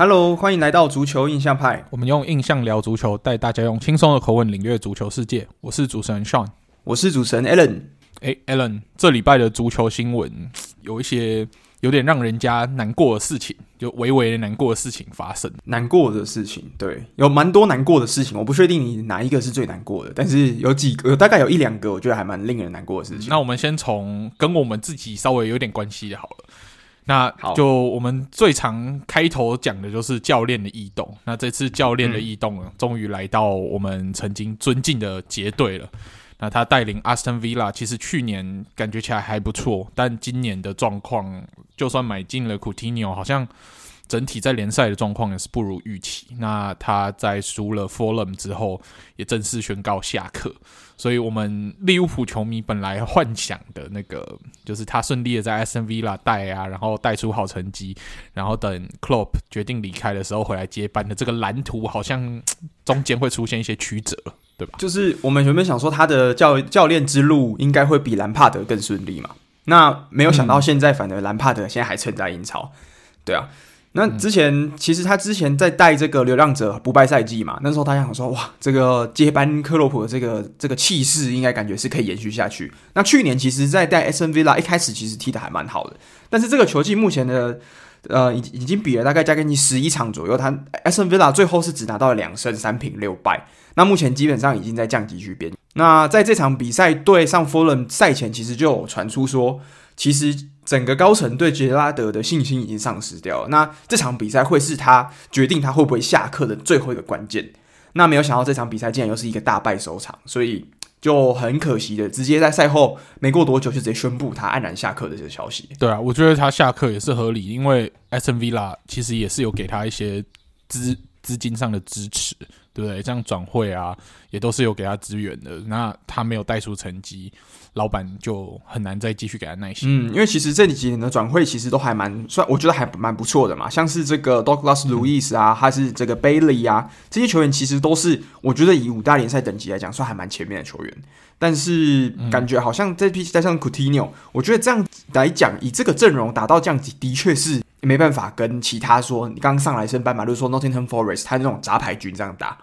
Hello，欢迎来到足球印象派。我们用印象聊足球，带大家用轻松的口吻领略足球世界。我是主持人 Sean，我是主持人 Alan。哎，Alan，这礼拜的足球新闻有一些有点让人家难过的事情，就微微的难过的事情发生。难过的事情，对，有蛮多难过的事情。我不确定你哪一个是最难过的，但是有几个，有大概有一两个，我觉得还蛮令人难过的事情。那我们先从跟我们自己稍微有点关系的好了。那就我们最常开头讲的就是教练的异动。那这次教练的异动啊，终于来到我们曾经尊敬的杰队了。那他带领阿斯顿维拉，其实去年感觉起来还不错，但今年的状况，就算买进了库蒂尼奥，好像整体在联赛的状况也是不如预期。那他在输了 Forum 之后，也正式宣告下课。所以，我们利物浦球迷本来幻想的那个，就是他顺利的在阿斯顿维拉带啊，然后带出好成绩，然后等 Klopp 决定离开的时候回来接班的这个蓝图，好像中间会出现一些曲折，对吧？就是我们原本想说他的教教练之路应该会比兰帕德更顺利嘛，那没有想到现在反而兰帕德现在还撑在英超，对啊。那之前其实他之前在带这个流浪者不败赛季嘛，那时候大家想说哇，这个接班克洛普的这个这个气势应该感觉是可以延续下去。那去年其实，在带 Villa 一开始其实踢的还蛮好的，但是这个球季目前的呃已已经比了大概加给你十一场左右，他 Villa 最后是只拿到了两胜三平六败，那目前基本上已经在降级区边。那在这场比赛对上 Fulham 赛前，其实就有传出说，其实。整个高层对杰拉德的信心已经丧失掉。那这场比赛会是他决定他会不会下课的最后一个关键。那没有想到这场比赛竟然又是一个大败收场，所以就很可惜的，直接在赛后没过多久就直接宣布他黯然下课的这个消息。对啊，我觉得他下课也是合理，因为 Aston V 拉其实也是有给他一些资资金上的支持，对不对？这样转会啊，也都是有给他资源的。那他没有带出成绩。老板就很难再继续给他耐心。嗯，因为其实这几年的转会其实都还蛮算，我觉得还蛮不错的嘛。像是这个 Douglas Luis 啊，还是这个 Bailey 啊，这些球员其实都是我觉得以五大联赛等级来讲，算还蛮前面的球员。但是感觉好像这批加上 Coutinho，我觉得这样来讲，以这个阵容打到这样级，的确是也没办法跟其他说你刚上来升班嘛，就是说 Nottingham Forest 他那种杂牌军这样打。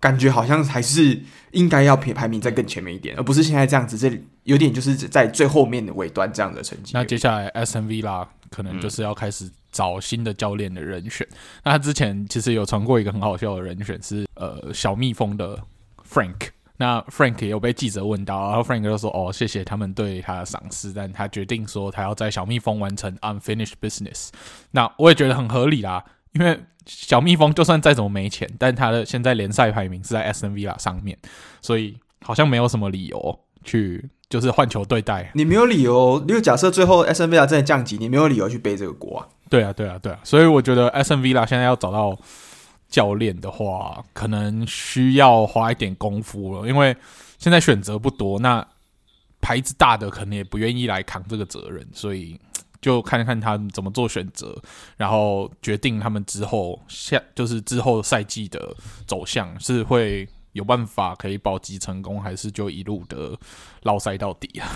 感觉好像还是应该要排排名在更前面一点，而不是现在这样子，这里有点就是在最后面的尾端这样的成绩。那接下来 Aston Villa 可能就是要开始找新的教练的人选。那他之前其实有传过一个很好笑的人选是呃小蜜蜂的 Frank。那 Frank 也有被记者问到，然后 Frank 就说：“哦，谢谢他们对他的赏识，但他决定说他要在小蜜蜂完成 unfinished business。”那我也觉得很合理啦，因为。小蜜蜂就算再怎么没钱，但他的现在联赛排名是在 Villa 上面，所以好像没有什么理由去就是换球对待。你没有理由，因为假设最后 Villa 真的降级，你没有理由去背这个锅啊。对啊，对啊，对啊。所以我觉得 Villa 现在要找到教练的话，可能需要花一点功夫了，因为现在选择不多，那牌子大的可能也不愿意来扛这个责任，所以。就看看他们怎么做选择，然后决定他们之后下就是之后赛季的走向是会有办法可以保级成功，还是就一路的捞赛到底啊？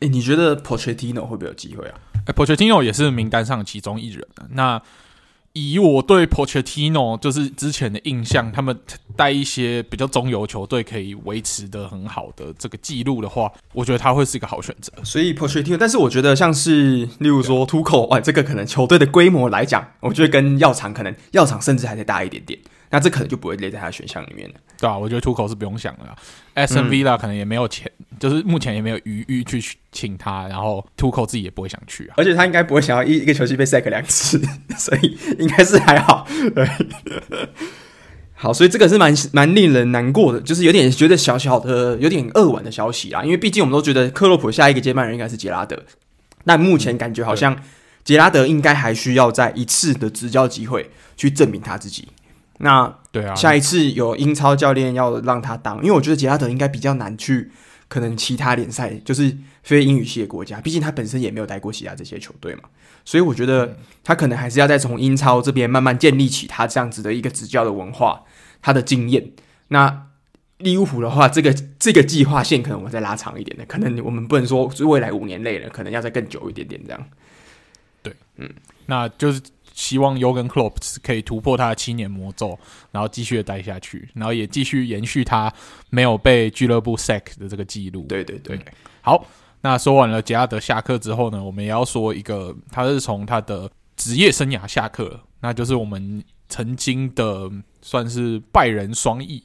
诶、你觉得 Pochettino 会不会有机会啊？诶，Pochettino 也是名单上其中一人啊。那以我对 Pochettino 就是之前的印象，他们带一些比较中游球队可以维持的很好的这个记录的话，我觉得他会是一个好选择。所以 Pochettino，但是我觉得像是例如说 Tuchel，哇，这个可能球队的规模来讲，我觉得跟药厂可能药厂甚至还得大一点点。那这可能就不会列在他的选项里面了，对啊，我觉得出口是不用想了。Aston Villa 可能也没有钱，嗯、就是目前也没有余裕去请他，然后出口自己也不会想去啊。而且他应该不会想要一一个球季被 sack 两次，所以应该是还好。对，好，所以这个是蛮蛮令人难过的，就是有点觉得小小的有点扼腕的消息啦。因为毕竟我们都觉得克洛普下一个接班人应该是杰拉德，但目前感觉好像杰拉德应该还需要在一次的执教机会去证明他自己。那对啊，下一次有英超教练要让他当，因为我觉得杰拉德应该比较难去，可能其他联赛就是非英语系的国家，毕竟他本身也没有带过其他这些球队嘛，所以我觉得他可能还是要再从英超这边慢慢建立起他这样子的一个执教的文化，他的经验。那利物浦的话，这个这个计划线可能我们再拉长一点的，可能我们不能说是未来五年内了，可能要再更久一点点这样。对，嗯，那就是。希望 Jürgen Klopp 可以突破他的七年魔咒，然后继续的待下去，然后也继续延续他没有被俱乐部 sack 的这个记录。对对对，对，好，那说完了杰拉德下课之后呢，我们也要说一个，他是从他的职业生涯下课，那就是我们曾经的算是拜仁双翼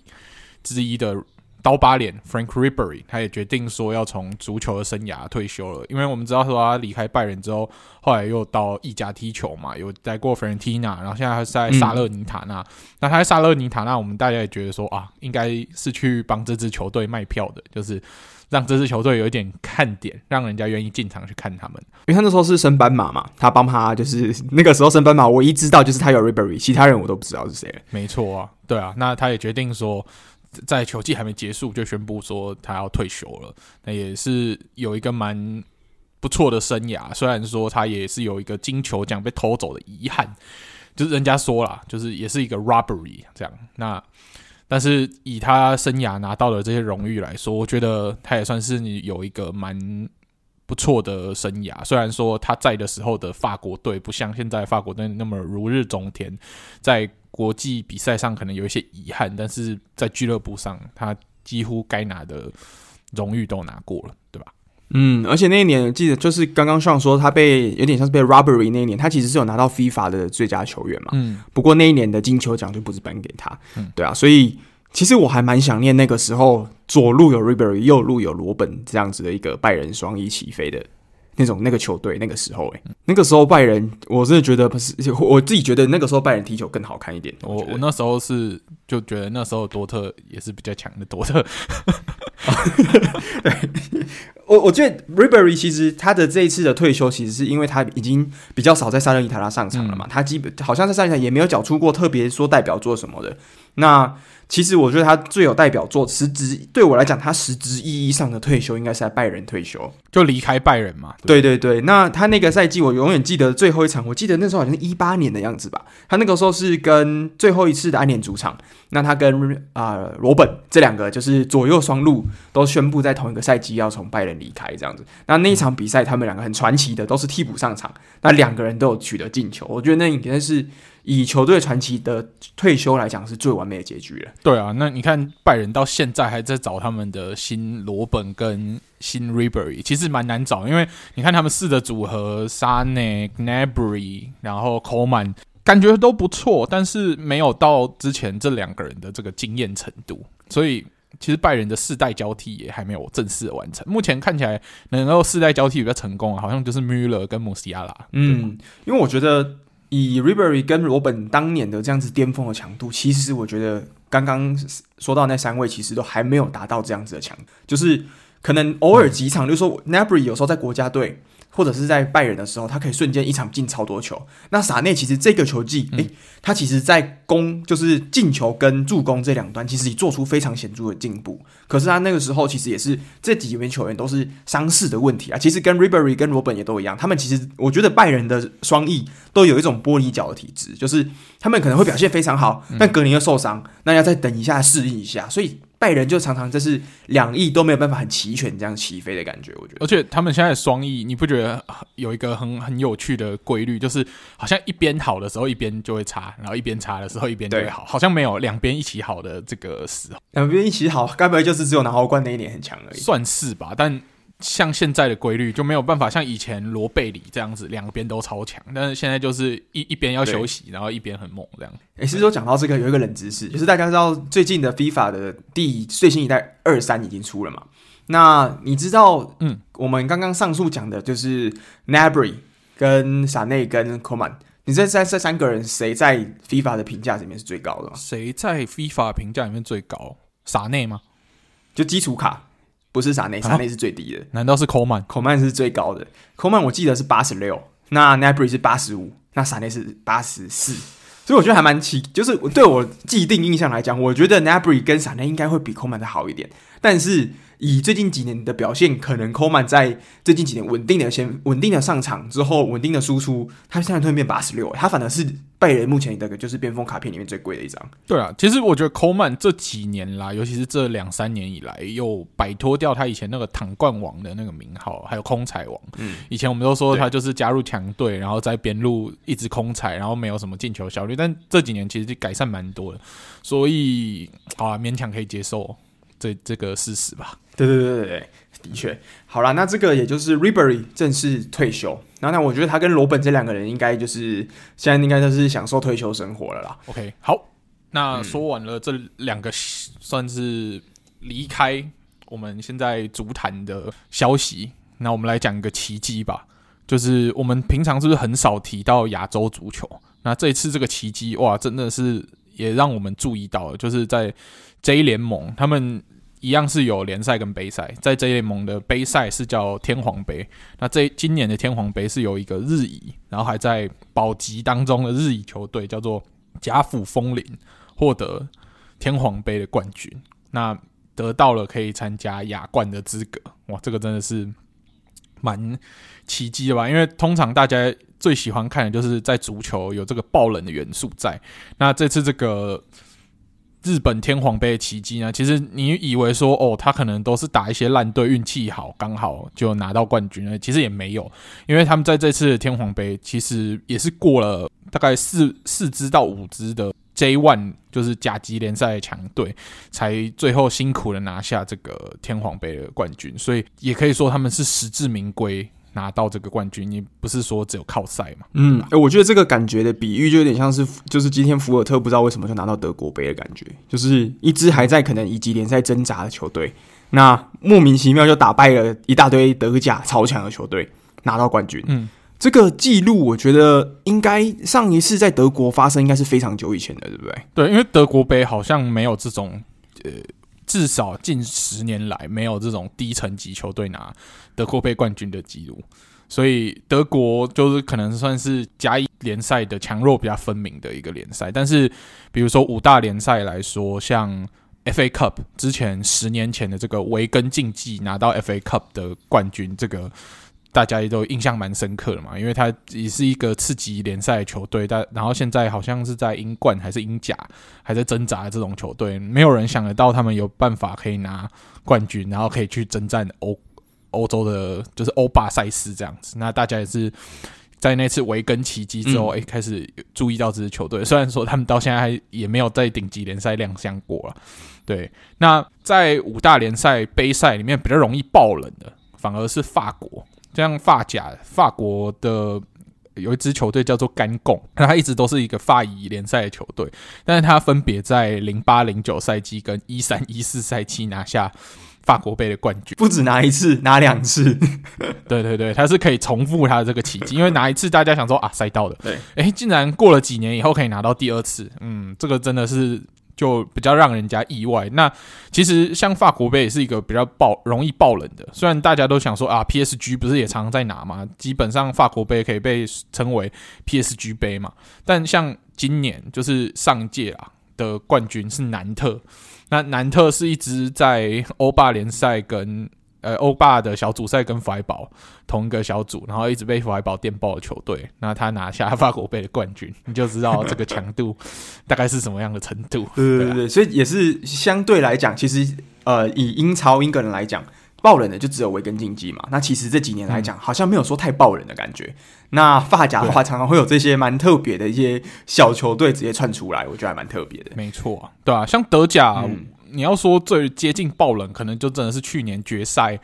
之一的。刀疤脸 Frank Ribery，他也决定说要从足球的生涯退休了，因为我们知道说他离开拜仁之后，后来又到意甲踢球嘛，有在过 Fiorentina，然后现在在萨勒尼塔纳。嗯、那他在萨勒尼塔纳，我们大家也觉得说啊，应该是去帮这支球队卖票的，就是让这支球队有一点看点，让人家愿意进场去看他们。因为他那时候是升班马嘛，他帮他就是那个时候升班马，我一知道就是他有 Ribery，其他人我都不知道是谁。没错啊，对啊，那他也决定说。在球季还没结束就宣布说他要退休了，那也是有一个蛮不错的生涯。虽然说他也是有一个金球奖被偷走的遗憾，就是人家说啦，就是也是一个 robbery 这样。那但是以他生涯拿到的这些荣誉来说，我觉得他也算是有一个蛮不错的生涯。虽然说他在的时候的法国队不像现在法国队那么如日中天，在。国际比赛上可能有一些遗憾，但是在俱乐部上，他几乎该拿的荣誉都拿过了，对吧？嗯，而且那一年记得就是刚刚上说他被有点像是被 robbery 那一年，他其实是有拿到 FIFA 的最佳球员嘛。嗯。不过那一年的金球奖就不是颁给他。嗯。对啊，所以其实我还蛮想念那个时候左路有 Ribery，右路有罗本这样子的一个拜仁双翼起飞的。那种那个球队那个时候、欸，诶，那个时候拜仁，我真的觉得不是，我自己觉得那个时候拜仁踢球更好看一点。我我，我那时候是就觉得那时候多特也是比较强的多特。对，我我觉得 Ribery 其实他的这一次的退休，其实是因为他已经比较少在萨勒尼塔拉上场了嘛，嗯、他基本好像在萨勒尼塔也没有缴出过特别说代表作什么的。那其实我觉得他最有代表作，实质对我来讲，他实质意义上的退休应该是在拜仁退休，就离开拜仁嘛。对对对，那他那个赛季我永远记得最后一场，我记得那时候好像是一八年的样子吧。他那个时候是跟最后一次的安联主场，那他跟啊、呃、罗本这两个就是左右双路都宣布在同一个赛季要从拜仁离开这样子。那那一场比赛，他们两个很传奇的都是替补上场，那两个人都有取得进球，我觉得那应该是。以球队传奇的退休来讲，是最完美的结局了。对啊，那你看拜仁到现在还在找他们的新罗本跟新 Ribery，其实蛮难找，因为你看他们四的组合，Sané、Gnabry，然后 Coleman，感觉都不错，但是没有到之前这两个人的这个惊艳程度。所以其实拜仁的世代交替也还没有正式的完成。目前看起来能够世代交替比较成功，好像就是 Müller 跟穆西亚拉。嗯，因为我觉得。以 Ribery 跟罗本当年的这样子巅峰的强度，其实我觉得刚刚说到那三位，其实都还没有达到这样子的强，就是可能偶尔几场，就是说 Nabry 有时候在国家队。或者是在拜仁的时候，他可以瞬间一场进超多球。那萨内其实这个球技，诶、他其实在攻就是进球跟助攻这两端，其实也做出非常显著的进步。可是他那个时候其实也是这几名球员都是伤势的问题啊。其实跟 Ribery 跟罗本也都一样，他们其实我觉得拜仁的双翼都有一种玻璃脚的体质，就是他们可能会表现非常好，但格林又受伤，那要再等一下适应一下，所以。拜仁就常常就是两翼都没有办法很齐全这样起飞的感觉，我觉得。而且他们现在双翼，你不觉得有一个很很有趣的规律，就是好像一边好的时候一边就会差，然后一边差的时候一边就会好，好像没有两边一起好的这个时候。两边一起好，该不会就是只有拿欧冠那一年很强而已？算是吧，但。像现在的规律就没有办法像以前罗贝里这样子两边都超强，但是现在就是一一边要休息，然后一边很猛这样。诶，其实说讲到这个有一个冷知识，就是大家知道最近的 FIFA 的第最新一代二三已经出了嘛？那你知道，嗯，我们刚刚上述讲的就是 Gnabry 跟萨内跟 Coman，你这在这三个人谁在 FIFA 的评价里面是最高的吗？谁在 FIFA 评价里面最高？萨内吗？就基础卡。不是萨内，萨内是最低的。难道是科曼？科曼是最高的。科曼我记得是八十六，那 Gnabry 是八十五，那萨内是八十四。所以我觉得还蛮奇，就是对我既定印象来讲，我觉得 Gnabry 跟萨内应该会比科曼的好一点。但是以最近几年的表现，可能 Coleman 在最近几年稳定的先稳定的上场之后，稳定的输出，他现在突然变八十六，他反而是拜仁目前的个就是边锋卡片里面最贵的一张。对啊，其实我觉得 Coleman 这几年啦，尤其是这两三年以来，又摆脱掉他以前那个躺冠王的那个名号，还有空踩王。嗯，以前我们都说他就是加入强队，然后在边路一直空踩，然后没有什么进球效率，但这几年其实改善蛮多的，所以好啊，勉强可以接受。这这个事实吧，对对对对对，的确，好了，那这个也就是 Ribery 正式退休，然后那我觉得他跟罗本这两个人应该就是现在应该都是享受退休生活了啦。OK，好，那说完了这两个算是离开我们现在足坛的消息，那我们来讲一个奇迹吧，就是我们平常是不是很少提到亚洲足球？那这一次这个奇迹哇，真的是也让我们注意到了，就是在 J 联盟他们。一样是有联赛跟杯赛，在这联盟的杯赛是叫天皇杯，那这今年的天皇杯是有一个日乙，然后还在保级当中的日乙球队叫做甲府风铃获得天皇杯的冠军，那得到了可以参加亚冠的资格，哇，这个真的是蛮奇迹的吧？因为通常大家最喜欢看的就是在足球有这个爆冷的元素在，那这次这个。日本天皇杯的奇迹呢？其实你以为说哦，他可能都是打一些烂队，运气好，刚好就拿到冠军呢？其实也没有，因为他们在这次的天皇杯，其实也是过了大概四四支到五支的 J1，就是甲级联赛的强队，才最后辛苦的拿下这个天皇杯的冠军。所以也可以说他们是实至名归。拿到这个冠军，你不是说只有靠赛嘛？嗯，哎、欸，我觉得这个感觉的比喻就有点像是，就是今天福尔特不知道为什么就拿到德国杯的感觉，就是一支还在可能乙级联赛挣扎的球队，那莫名其妙就打败了一大堆德甲超强的球队，拿到冠军。嗯，这个记录我觉得应该上一次在德国发生，应该是非常久以前的，对不对？对，因为德国杯好像没有这种呃。至少近十年来没有这种低层级球队拿德国杯冠军的记录，所以德国就是可能算是甲乙联赛的强弱比较分明的一个联赛。但是，比如说五大联赛来说，像 FA Cup 之前十年前的这个维根竞技拿到 FA Cup 的冠军，这个。大家也都印象蛮深刻的嘛，因为他也是一个次级联赛的球队，但然后现在好像是在英冠还是英甲还在挣扎的这种球队，没有人想得到他们有办法可以拿冠军，然后可以去征战欧欧洲的，就是欧霸赛事这样子。那大家也是在那次维根奇迹之后，哎、嗯，开始注意到这支球队。虽然说他们到现在还也没有在顶级联赛亮相过了，对。那在五大联赛杯赛里面比较容易爆冷的，反而是法国。像发甲，法国的有一支球队叫做甘贡，那他一直都是一个法乙联赛的球队，但是他分别在零八零九赛季跟一三一四赛季拿下法国杯的冠军，不止拿一次，拿两次。对 对对，他是可以重复他的这个奇迹，因为拿一次大家想说啊赛道的，对，诶，竟然过了几年以后可以拿到第二次，嗯，这个真的是。就比较让人家意外。那其实像法国杯也是一个比较爆容易爆冷的。虽然大家都想说啊，PSG 不是也常常在拿吗？基本上法国杯可以被称为 PSG 杯嘛。但像今年就是上届啊的冠军是南特。那南特是一支在欧霸联赛跟。呃，欧霸的小组赛跟弗莱堡同一个小组，然后一直被弗莱堡电爆的球队，那他拿下法国杯的冠军，你就知道这个强度大概是什么样的程度。对对对，所以也是相对来讲，其实呃，以英超英格兰来讲，爆冷的就只有维根竞技嘛。那其实这几年来讲，好像没有说太爆冷的感觉。嗯、那法甲的话，常常会有这些蛮特别的一些小球队直接窜出来，我觉得还蛮特别的。没错，对啊，像德甲。嗯你要说最接近爆冷，可能就真的是去年决赛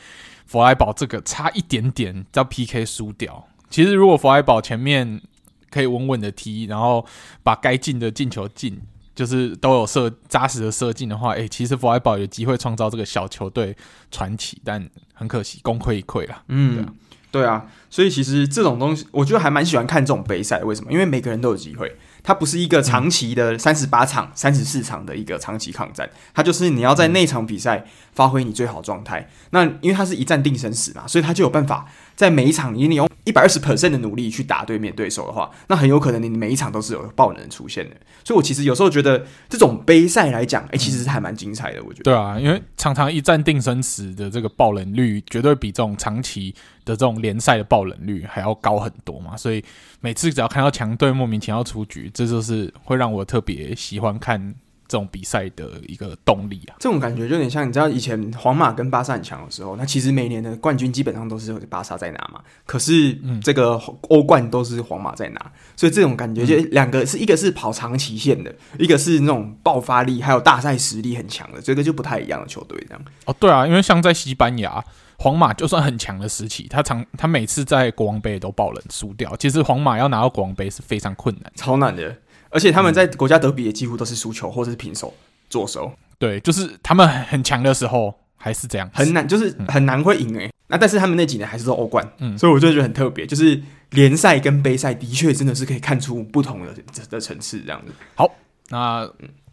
弗莱堡这个差一点点叫 PK 输掉。其实如果弗莱堡前面可以稳稳的踢，然后把该进的进球进，就是都有射扎实的射进的话，诶、欸，其实弗莱堡有机会创造这个小球队传奇，但很可惜功亏一篑了。嗯，对啊，对啊，所以其实这种东西，我觉得还蛮喜欢看这种杯赛。为什么？因为每个人都有机会。它不是一个长期的三十八场、三十四场的一个长期抗战，它就是你要在那场比赛发挥你最好状态。那因为它是一战定生死嘛，所以它就有办法在每一场以你用一百二十 percent 的努力去打对面对手的话，那很有可能你每一场都是有爆能出现的。所以我其实有时候觉得这种杯赛来讲，哎、欸，其实是还蛮精彩的。我觉得。对啊，因为常常一战定生死的这个爆冷率，绝对比这种长期的这种联赛的爆冷率还要高很多嘛。所以每次只要看到强队莫名其妙出局，这就是会让我特别喜欢看。这种比赛的一个动力啊，这种感觉就有点像你知道以前皇马跟巴萨很强的时候，那其实每年的冠军基本上都是巴萨在拿嘛，可是这个欧冠都是皇马在拿，所以这种感觉就两个是一个是跑长期线的，一个是那种爆发力还有大赛实力很强的，这个就不太一样的球队这样。哦，对啊，因为像在西班牙，皇马就算很强的时期，他常他每次在国王杯都爆冷输掉，其实皇马要拿到国王杯是非常困难，超难的。而且他们在国家德比也几乎都是输球或者是平手作收，对，就是他们很强的时候还是这样，很难，就是很难会赢诶、欸嗯。那但是他们那几年还是说欧冠，嗯，所以我就觉得很特别，就是联赛跟杯赛的确真的是可以看出不同的的层次这样子。好，那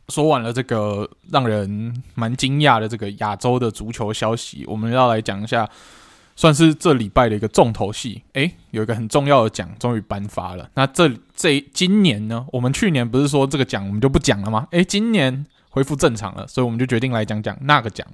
说完了这个让人蛮惊讶的这个亚洲的足球消息，我们要来讲一下。算是这礼拜的一个重头戏，诶，有一个很重要的奖终于颁发了。那这这今年呢？我们去年不是说这个奖我们就不讲了吗？诶，今年恢复正常了，所以我们就决定来讲讲那个奖，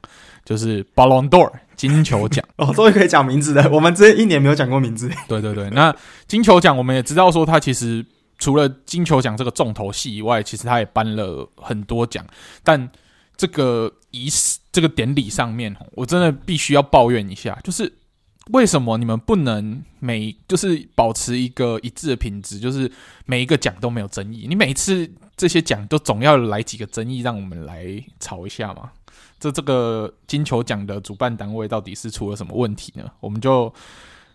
就是 Ballon d'Or 金球奖。哦，终于可以讲名字了。我们这一年没有讲过名字。对对对，那金球奖我们也知道说，它其实除了金球奖这个重头戏以外，其实它也颁了很多奖。但这个仪式、这个典礼上面，我真的必须要抱怨一下，就是。为什么你们不能每就是保持一个一致的品质？就是每一个奖都没有争议。你每次这些奖都总要来几个争议，让我们来吵一下嘛？这这个金球奖的主办单位到底是出了什么问题呢？我们就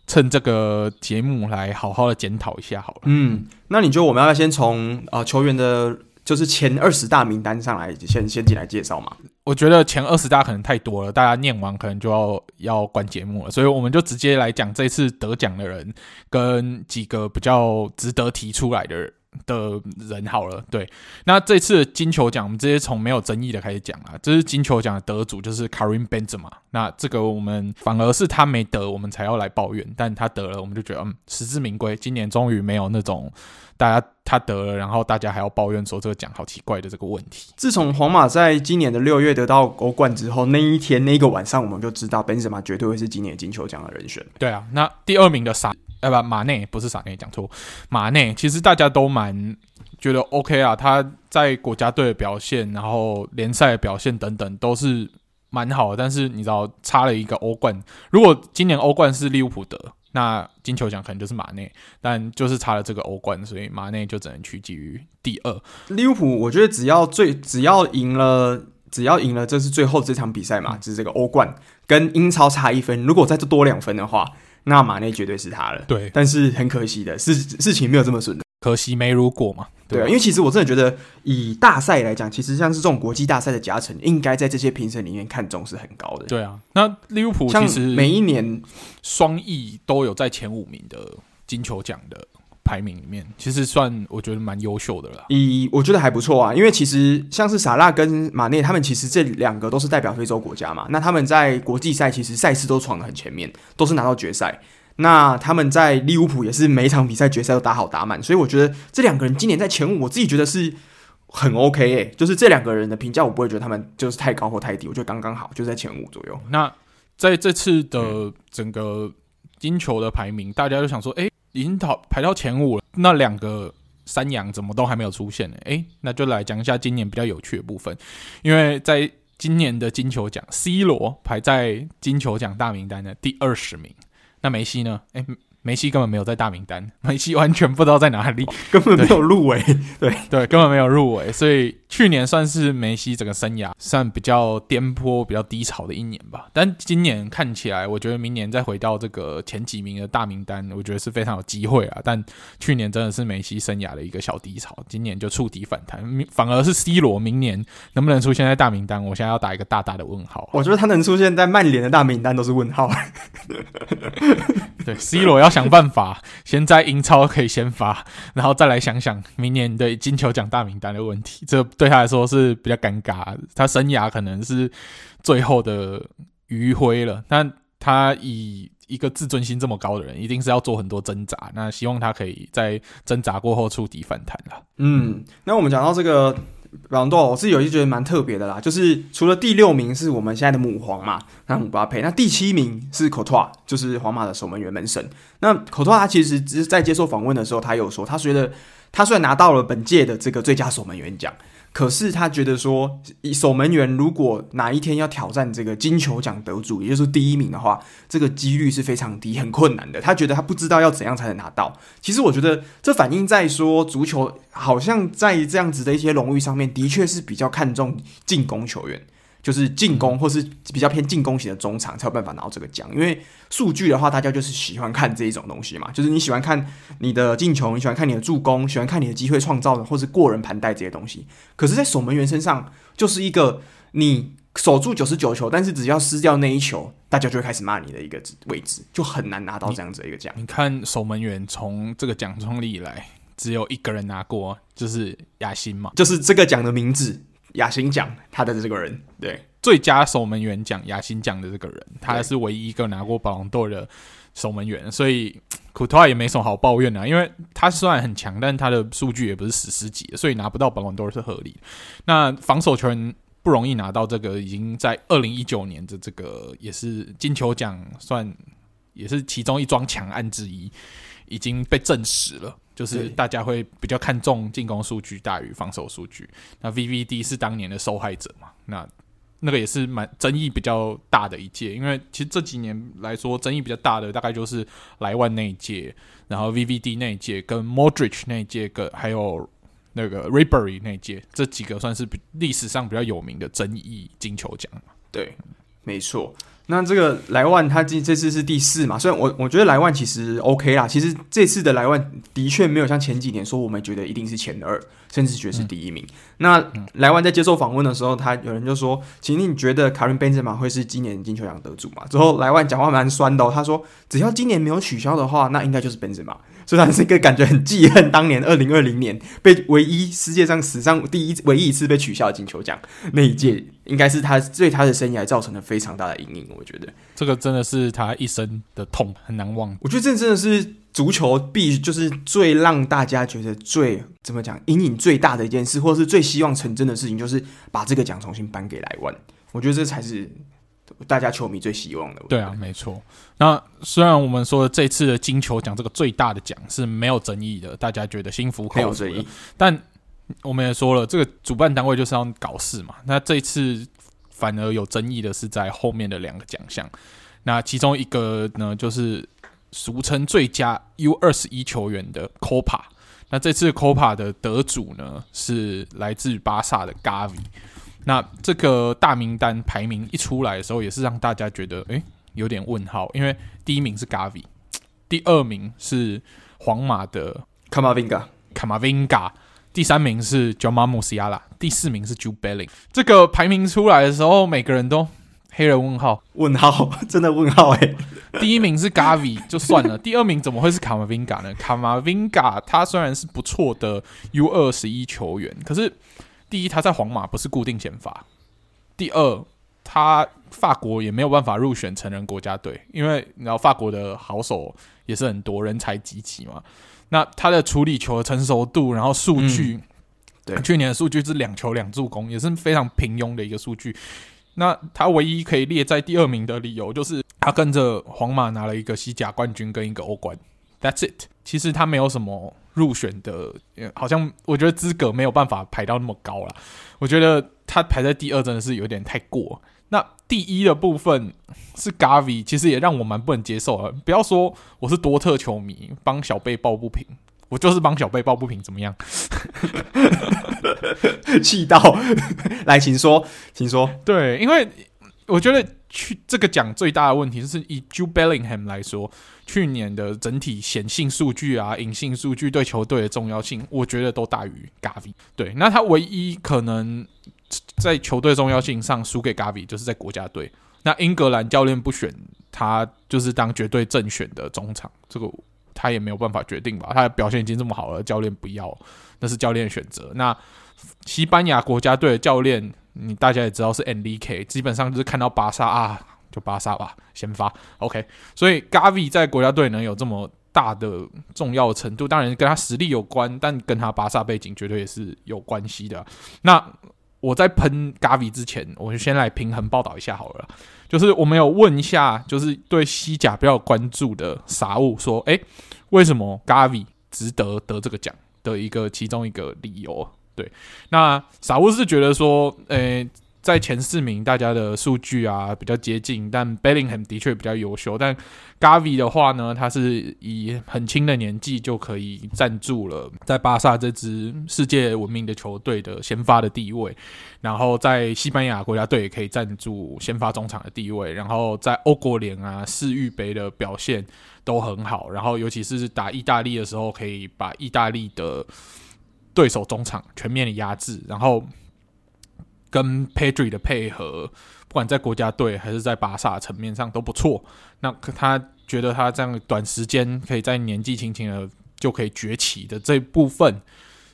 趁这个节目来好好的检讨一下好了。嗯，那你觉得我们要先从啊、球员的，就是前二十大名单上来先先进来介绍嘛？我觉得前二十大可能太多了，大家念完可能就要要关节目了，所以我们就直接来讲这次得奖的人跟几个比较值得提出来的人。的人好了，对，那这次金球奖，我们直接从没有争议的开始讲啊。这是金球奖的得主，就是 Karim Benzema。那这个我们反而是他没得，我们才要来抱怨，但他得了，我们就觉得嗯，实至名归。今年终于没有那种大家他得了，然后大家还要抱怨说这个奖好奇怪的这个问题。自从皇马在今年的六月得到欧冠之后，那一天那一个晚上，我们就知道 Benzema 绝对会是今年金球奖的人选。对啊，那第二名的啥？哎不，马内不是萨内，讲错。马内其实大家都蛮觉得 OK 啊，他在国家队的表现，然后联赛的表现等等都是蛮好的。但是你知道，差了一个欧冠。如果今年欧冠是利物浦得，那金球奖可能就是马内。但就是差了这个欧冠，所以马内就只能屈居于第二。利物浦，我觉得只要最只要赢了，只要赢了，这是最后这场比赛嘛，就是这个欧冠跟英超差一分。如果再多两分的话。那马内绝对是他了，对，但是很可惜的事，事情没有这么顺的，可惜没如果嘛，对啊，因为其实我真的觉得，以大赛来讲，其实像是这种国际大赛的加成，应该在这些评审里面看重是很高的。对啊，那利物浦其实每一年双翼都有在前五名的金球奖的。排名里面其实算我觉得蛮优秀的了，以我觉得还不错啊，因为其实像是萨拉跟马内他们其实这两个都是代表非洲国家嘛，那他们在国际赛其实赛事都闯得很前面，都是拿到决赛。那他们在利物浦也是每一场比赛决赛都打好打满，所以我觉得这两个人今年在前五，我自己觉得是很 OK 诶、欸，就是这两个人的评价我不会觉得他们就是太高或太低，我觉得刚刚好就在前五左右。那在这次的整个金球的排名，大家就想说，哎。已经到排到前五了，那两个山羊怎么都还没有出现呢？诶，那就来讲一下今年比较有趣的部分，因为在今年的金球奖，C 罗排在金球奖大名单的第二十名，那梅西呢？诶。梅西根本没有在大名单，梅西完全不知道在哪里，根本没有入围。对对，根本没有入围，所以去年算是梅西整个生涯算比较颠簸、比较低潮的一年吧。但今年看起来，我觉得明年再回到这个前几名的大名单，我觉得是非常有机会啊。但去年真的是梅西生涯的一个小低潮，今年就触底反弹，反而是 C 罗明年能不能出现在大名单，我现在要打一个大大的问号。我觉得他能出现在曼联的大名单都是问号。对，C 罗要。想办法，先在英超可以先发，然后再来想想明年的金球奖大名单的问题。这对他来说是比较尴尬，他生涯可能是最后的余晖了。但他以一个自尊心这么高的人，一定是要做很多挣扎。那希望他可以在挣扎过后触底反弹了。嗯，那我们讲到这个保龙豆，我是有一觉得蛮特别的啦，就是除了第六名是我们现在的母皇嘛，那姆巴佩，那第七名是科托瓦，就是皇马的守门员门神。那科托瓦他其实只是在接受访问的时候，他有说，他觉得他虽然拿到了本届的这个最佳守门员奖。可是他觉得说，守门员如果哪一天要挑战这个金球奖得主，也就是第一名的话，这个几率是非常低，很困难的。他觉得他不知道要怎样才能拿到。其实我觉得这反映在说，足球好像在这样子的一些荣誉上面，的确是比较看重进攻球员。就是进攻，或是比较偏进攻型的中场才有办法拿到这个奖。因为数据的话，大家就是喜欢看这一种东西嘛。就是你喜欢看你的进球，你喜欢看你的助攻，喜欢看你的机会创造的，或是过人盘带这些东西。可是，在守门员身上，就是一个你守住九十九球，但是只要失掉那一球，大家就会开始骂你的一个位置，就很难拿到这样子的一个奖。你看，守门员从这个奖创立以来，只有一个人拿过，就是亚辛嘛，就是这个奖的名字。亚新奖，他的这个人，对，最佳守门员奖，亚新奖的这个人，他是唯一一个拿过保龙豆的守门员，所以库托也没什么好抱怨的，因为他虽然很强，但他的数据也不是史诗级，所以拿不到保龙豆是合理的。那防守球员不容易拿到这个，已经在二零一九年的这个也是金球奖，算也是其中一桩强案之一，已经被证实了。就是大家会比较看重进攻数据大于防守数据。那 VVD 是当年的受害者嘛？那那个也是蛮争议比较大的一届，因为其实这几年来说争议比较大的大概就是莱万那一届，然后 VVD 那一届跟 Modric 那一届，跟还有那个 Ribery 那一届，这几个算是历史上比较有名的争议金球奖嘛。对，没错。那这个莱万他这这次是第四嘛？虽然我我觉得莱万其实 OK 啦，其实这次的莱万的确没有像前几年说我们觉得一定是前二，甚至觉得是第一名。嗯、那莱万在接受访问的时候，他有人就说：“请问你觉得卡伦贝泽马会是今年金球奖得主吗？”之后莱万讲话蛮酸的、哦，他说：“只要今年没有取消的话，那应该就是贝泽马。”虽然是一个感觉很记恨当年二零二零年被唯一世界上史上第一唯一一次被取消的金球奖那一届，应该是他对他的生涯造成了非常大的阴影。我觉得这个真的是他一生的痛，很难忘。我觉得这真的是足球必就是最让大家觉得最怎么讲阴影最大的一件事，或者是最希望成真的事情，就是把这个奖重新颁给莱万。我觉得这才是。大家球迷最希望的，对啊，没错。那虽然我们说这次的金球奖这个最大的奖是没有争议的，大家觉得心服口服的，但我们也说了，这个主办单位就是要搞事嘛。那这次反而有争议的是在后面的两个奖项。那其中一个呢，就是俗称最佳 U 二十一球员的 Copa。那这次 Copa 的得主呢，是来自巴萨的 Gavi。那这个大名单排名一出来的时候，也是让大家觉得诶有点问号，因为第一名是 Gavi，第二名是皇马的卡马宾加，卡马宾加，第三名是 Jamal Musiala，第四名是 Jude Bellingham。这个排名出来的时候，每个人都黑人问号，问号，真的问号诶。第一名是 Gavi 就算了，第二名怎么会是卡马宾加呢？卡马宾加他虽然是不错的 U 二十一球员，可是。第一，他在皇马不是固定先发；第二，他法国也没有办法入选成人国家队，因为你知道法国的好手也是很多，人才济济嘛。那他的处理球的成熟度，然后数据，嗯、对，去年的数据是两球两助攻，也是非常平庸的一个数据。那他唯一可以列在第二名的理由，就是他跟着皇马拿了一个西甲冠军跟一个欧冠。That's it。其实他没有什么。入选的，好像我觉得资格没有办法排到那么高了。我觉得他排在第二真的是有点太过。那第一的部分是 Gavi，其实也让我蛮不能接受的。不要说我是多特球迷，帮小贝抱不平，我就是帮小贝抱不平，怎么样？气到 来，请说，请说。对，因为我觉得去这个奖最大的问题是以 Jude Bellingham 来说。去年的整体显性数据啊、隐性数据对球队的重要性，我觉得都大于 Gavi。对，那他唯一可能在球队重要性上输给 Gavi，就是在国家队。那英格兰教练不选他，就是当绝对正选的中场，这个他也没有办法决定吧？他的表现已经这么好了，教练不要，那是教练选择。那西班牙国家队的教练，你大家也知道是 N D K，基本上就是看到巴萨啊。就巴萨吧，先发。OK，所以 Gavi 在国家队能有这么大的重要程度，当然跟他实力有关，但跟他巴萨背景绝对也是有关系的。那我在喷 Gavi 之前，我就先来平衡报道一下好了。就是我们有问一下，就是对西甲比较关注的傻物说，诶，为什么 Gavi 值得得这个奖的一个其中一个理由？对，那傻物是觉得说，诶。在前四名，大家的数据啊比较接近，但 Bellingham 的确比较优秀。但 Gavi 的话呢，他是以很轻的年纪就可以站住了在巴萨这支世界闻名的球队的先发的地位，然后在西班牙国家队也可以站住先发中场的地位，然后在欧国联啊世预杯的表现都很好，然后尤其是打意大利的时候，可以把意大利的对手中场全面的压制，然后。跟 Pedri 的配合，不管在国家队还是在巴萨层面上都不错。那他觉得他这样短时间可以在年纪轻轻的就可以崛起的这一部分，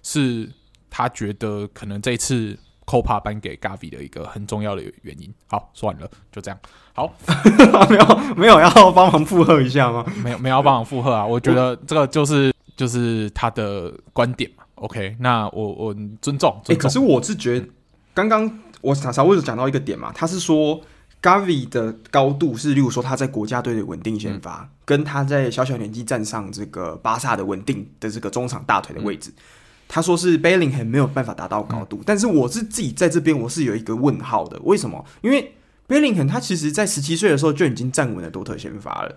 是他觉得可能这次 Copa 颁给 Gavi 的一个很重要的原因。好，说完了，就这样。好，没有没有要帮忙附和一下吗？没有没有要帮忙附和啊。我觉得这个就是就是他的观点嘛。OK，那我我尊重。哎欸，可是我是觉得。刚刚我傻傻为什么讲到一个点嘛？他是说 Gavi 的高度是，例如说他在国家队的稳定先发，嗯、跟他在小小年纪站上这个巴萨的稳定的这个中场大腿的位置，嗯、他说是 Bellingham 没有办法达到高度。嗯、但是我是自己在这边我是有一个问号的，为什么？因为 Bellingham 他其实在十七岁的时候就已经站稳了多特先发了，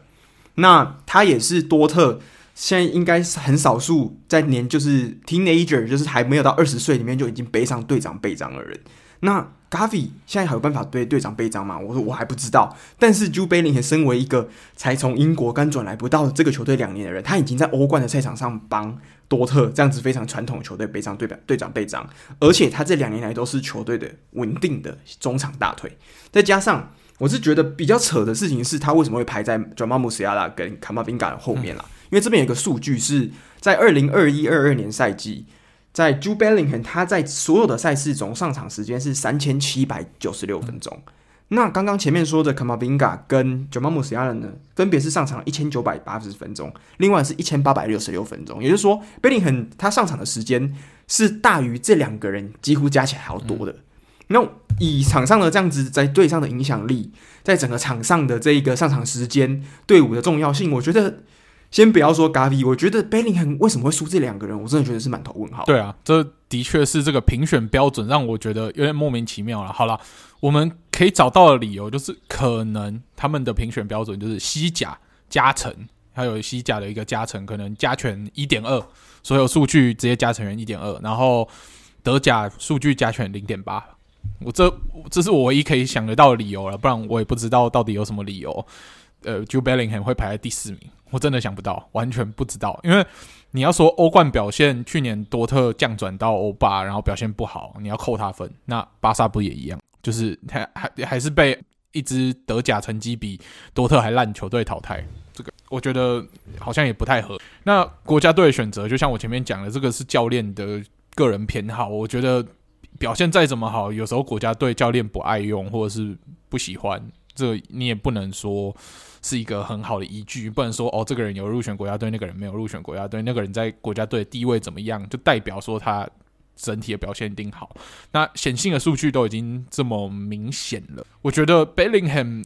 那他也是多特。现在应该是很少数在年就是 teenager，就是还没有到二十岁里面就已经背上队长背章的人。那 Gavi 现在还有办法背队长背章吗？我说我还不知道。但是 Jude Bellingham 身为一个才从英国刚转来不到这个球队两年的人，他已经在欧冠的赛场上帮多特这样子非常传统的球队背上队长队长背章，而且他这两年来都是球队的稳定的中场大腿。再加上我是觉得比较扯的事情是他为什么会排在 Jamal Musiala 跟 Camavinga 的后面啦？因为这边有个数据是在二零二一二二年赛季，在 Jude Bellingham 他在所有的赛事中上场时间是三千七百九十六分钟。那刚刚前面说的 Camavinga 跟 Jamal Musiala 呢，分别是上场一千九百八十分钟，另外是一千八百六十六分钟。也就是说，Bellingham 他上场的时间是大于这两个人几乎加起来还要多的。那以场上的这样子在队上的影响力，在整个场上的这一个上场时间、队伍的重要性，我觉得。先不要说 Gavi，我觉得 Bellingham 为什么会输这两个人，我真的觉得是满头问号。对啊，这的确是这个评选标准让我觉得有点莫名其妙了。好了，我们可以找到的理由就是，可能他们的评选标准就是西甲加成，还有西甲的一个加成，可能加权一点二，所有数据直接加成员一点二，然后德甲数据加权零点八。我这这是我唯一可以想得到的理由了，不然我也不知道到底有什么理由。呃 j u Bellingham 会排在第四名。我真的想不到，完全不知道。因为你要说欧冠表现，去年多特降转到欧霸，然后表现不好，你要扣他分。那巴萨不也一样？就是还还还是被一支德甲成绩比多特还烂球队淘汰。这个我觉得好像也不太合。那国家队的选择，就像我前面讲的，这个是教练的个人偏好。我觉得表现再怎么好，有时候国家队教练不爱用或者是不喜欢，这你也不能说。是一个很好的依据，不能说哦，这个人有入选国家队，那个人没有入选国家队，那个人在国家队的地位怎么样，就代表说他整体的表现一定好。那显性的数据都已经这么明显了，我觉得 Bellingham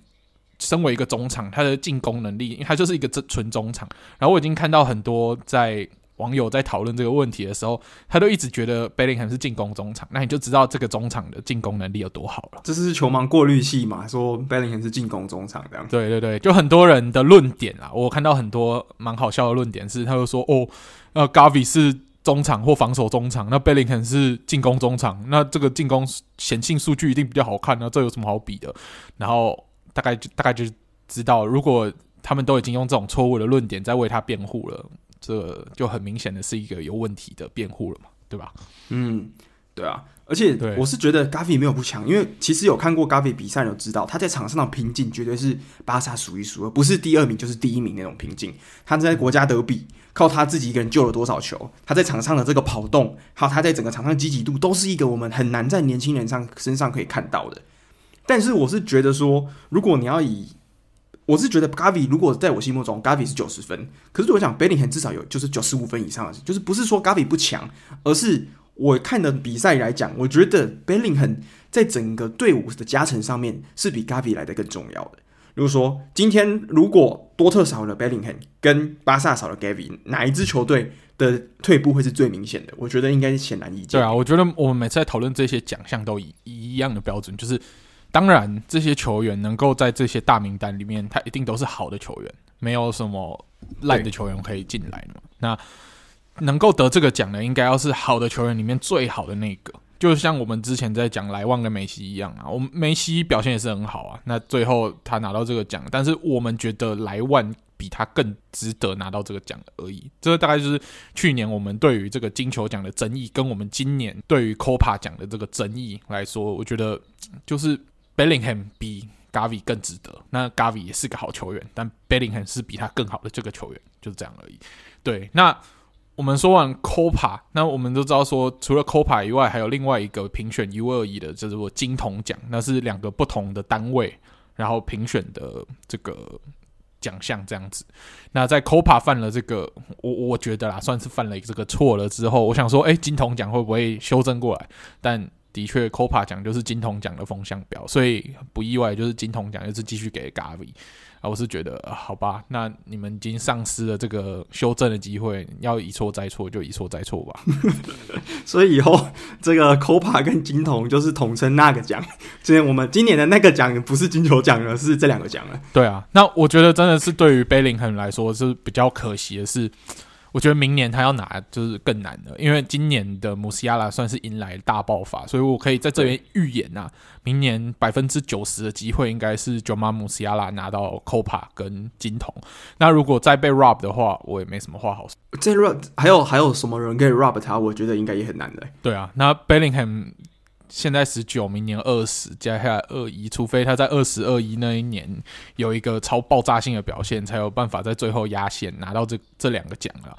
身为一个中场，他的进攻能力，因为他就是一个纯中场。然后我已经看到很多在。网友在讨论这个问题的时候，他都一直觉得 Bellingham 是进攻中场，那你就知道这个中场的进攻能力有多好了。这是球盲过滤器嘛？说 Bellingham 是进攻中场这样。对对对，就很多人的论点啊，我看到很多蛮好笑的论点是，他就说哦，呃，Gavi 是中场或防守中场，那 Bellingham 是进攻中场，那这个进攻显性数据一定比较好看，那这有什么好比的？然后大概就大概就知道，如果他们都已经用这种错误的论点在为他辩护了。这就很明显的是一个有问题的辩护了嘛，对吧？嗯，对啊，而且我是觉得 Gavi 没有不强，因为其实有看过 Gavi 比赛，有知道他在场上的拼劲绝对是巴萨数一数二，不是第二名就是第一名那种拼劲。他在国家德比靠他自己一个人救了多少球，他在场上的这个跑动，还有他在整个场上积极度，都是一个我们很难在年轻人上身上可以看到的。但是我是觉得说，如果你要以，我是觉得 Gavi 如果在我心目中 Gavi 是九十分，可是我想 Bellingham 至少有就是九十五分以上，就是不是说 Gavi 不强，而是我看的比赛来讲，我觉得 Bellingham 在整个队伍的加成上面是比 Gavi 来的更重要的。比如说今天如果多特少了 Bellingham 跟巴萨少了 Gavi，哪一支球队的退步会是最明显的？我觉得应该是显然易见。对啊，我觉得我们每次在讨论这些奖项都以一样的标准，就是当然这些球员能够在这些大名单里面，他一定都是好的球员，没有什么烂的球员可以进来嘛。那能够得这个奖的，应该要是好的球员里面最好的那个。就像我们之前在讲莱万跟梅西一样啊，我们梅西表现也是很好啊，那最后他拿到这个奖，但是我们觉得莱万比他更值得拿到这个奖而已。这大概就是去年我们对于这个金球奖的争议，跟我们今年对于 Copa 奖的这个争议来说，我觉得就是 Bellingham 比 Gavi 更值得。那 Gavi 也是个好球员，但 Bellingham 是比他更好的这个球员，就是这样而已。对，那。我们说完 Copa，那我们都知道说，除了 Copa 以外，还有另外一个评选 U21 的，就是我金童奖，那是两个不同的单位，然后评选的这个奖项这样子。那在 Copa 犯了这个，我我觉得啦，算是犯了这个错了之后，我想说，哎，金童奖会不会修正过来？但的确，Copa 奖就是金童奖的风向标，所以不意外，就是金童奖就是继续给 Gavi。啊，我是觉得，好吧，那你们已经丧失了这个修正的机会，要一错再错就一错再错吧。所以以后这个 Copa 跟金童就是统称那个奖。今天我们今年的那个奖不是金球奖了，是这两个奖了。对啊，那我觉得真的是对于 Bellingham 来说是比较可惜的是。我觉得明年他要拿就是更难了，因为今年的穆西亚拉算是迎来大爆发，所以我可以在这边预言呐、啊，明年百分之九十的机会应该是 Joma 穆西亚拉拿到 Copa 跟金童。那如果再被 Rob 的话，我也没什么话好说。这 Rob 还有还有什么人可以 Rob 他？我觉得应该也很难的。对啊，那 Bellingham。现在十九，明年二十，接下来二一，除非他在二十二一那一年有一个超爆炸性的表现，才有办法在最后压线拿到这这两个奖了。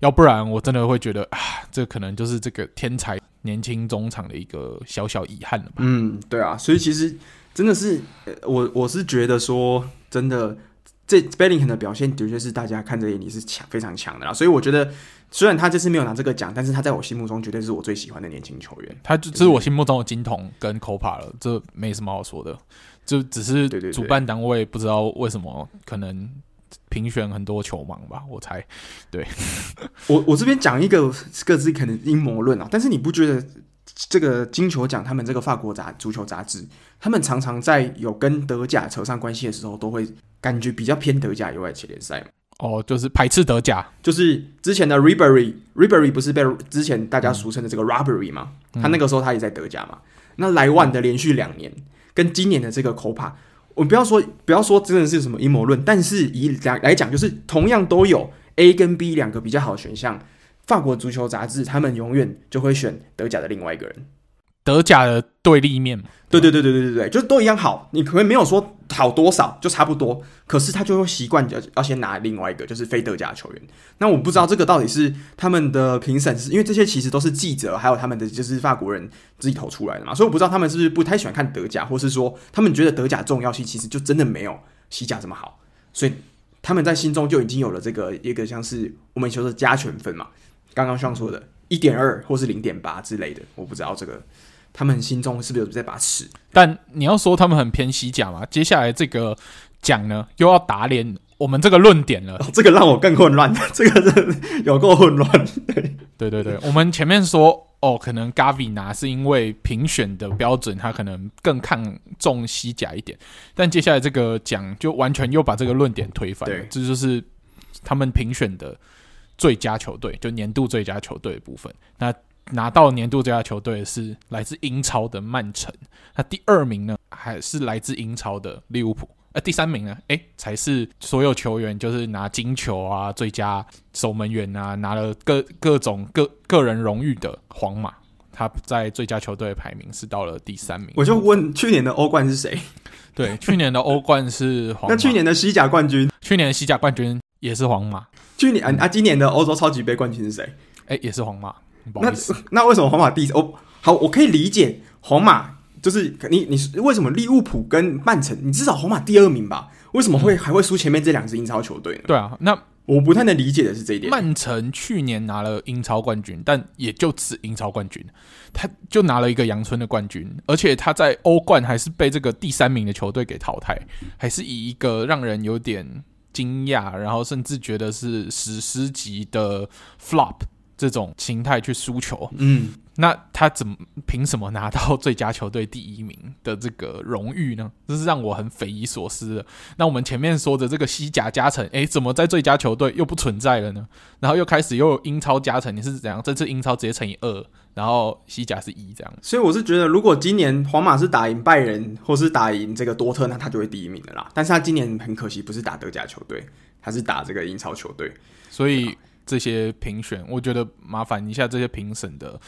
要不然我真的会觉得啊，这可能就是这个天才年轻中场的一个小小遗憾了吧。嗯，对啊，所以其实真的是我我是觉得说，真的这 Bellingham 的表现的确是大家看在眼里是强非常强的啦，所以我觉得。虽然他这次没有拿这个奖，但是他在我心目中绝对是我最喜欢的年轻球员。他就这是我心目中的金童跟 Copa 了，这没什么好说的，就只是主办单位不知道为什么可能评选很多球盲吧，我猜。对，我我这边讲一个各自可能阴谋论啊，但是你不觉得这个金球奖他们这个法国杂足球杂志，他们常常在有跟德甲扯上关系的时候，都会感觉比较偏德甲以外的联赛嘛？哦，就是排斥德甲，就是之前的 Ribery，Ribery 不是被之前大家俗称的这个 Robbery 吗？嗯、他那个时候他也在德甲嘛。那莱万的连续两年，跟今年的这个 Copa，我们不要说不要说真的是什么阴谋论，但是以来来讲，就是同样都有 A 跟 B 两个比较好的选项，法国足球杂志他们永远就会选德甲的另外一个人。德甲的对立面，对对对对对对对，就是都一样好，你可能没有说好多少，就差不多，可是他就会习惯要要先拿另外一个，就是非德甲球员。那我不知道这个到底是他们的评审是因为这些其实都是记者，还有他们的就是法国人自己投出来的嘛，所以我不知道他们是不是不太喜欢看德甲，或是说他们觉得德甲重要性其实就真的没有西甲这么好，所以他们在心中就已经有了这个一个像是我们说的加权分嘛，刚刚上说的一点二或是零点八之类的，我不知道这个。他们心中是不是有这把尺？但你要说他们很偏西甲嘛？接下来这个奖呢，又要打脸我们这个论点了。哦，这个让我更混乱，这个是有够混乱。对对对，我们前面说哦，可能 Gavi 拿是因为评选的标准，他可能更看重西甲一点。但接下来这个奖就完全又把这个论点推翻了。这就是他们评选的最佳球队，就年度最佳球队的部分。那拿到年度最佳球队是来自英超的曼城，那第二名呢，还是来自英超的利物浦，呃第三名呢，诶，才是所有球员就是拿金球啊、最佳守门员啊，拿了各各种个个人荣誉的皇马，他在最佳球队的排名是到了第三名。我就问，去年的欧冠是谁？对，去年的欧冠是皇马。那去年的西甲冠军？去年的西甲冠军也是皇马。去年啊，今年的欧洲超级杯冠军是谁？诶，也是皇马。那 那为什么皇马第哦好，我可以理解皇马就是你你为什么利物浦跟曼城，你至少皇马第二名吧？为什么会、嗯、还会输前面这两支英超球队呢？对啊，那我不太能理解的是这一点。曼城去年拿了英超冠军，但也就只英超冠军，他就拿了一个阳春的冠军，而且他在欧冠还是被这个第三名的球队给淘汰，还是以一个让人有点惊讶，然后甚至觉得是史诗级的 flop 这种形态去输球。嗯。那他怎么凭什么拿到最佳球队第一名的这个荣誉呢？这是让我很匪夷所思的。那我们前面说的这个西甲加成，诶，怎么在最佳球队又不存在了呢？然后又开始又有英超加成，你是怎样？这次英超直接乘以二，然后西甲是一这样。所以我是觉得，如果今年皇马是打赢拜仁，或是打赢这个多特，那他就会第一名的啦。但是他今年很可惜，不是打德甲球队，他是打这个英超球队。所以这些评选，我觉得麻烦一下这些评审的。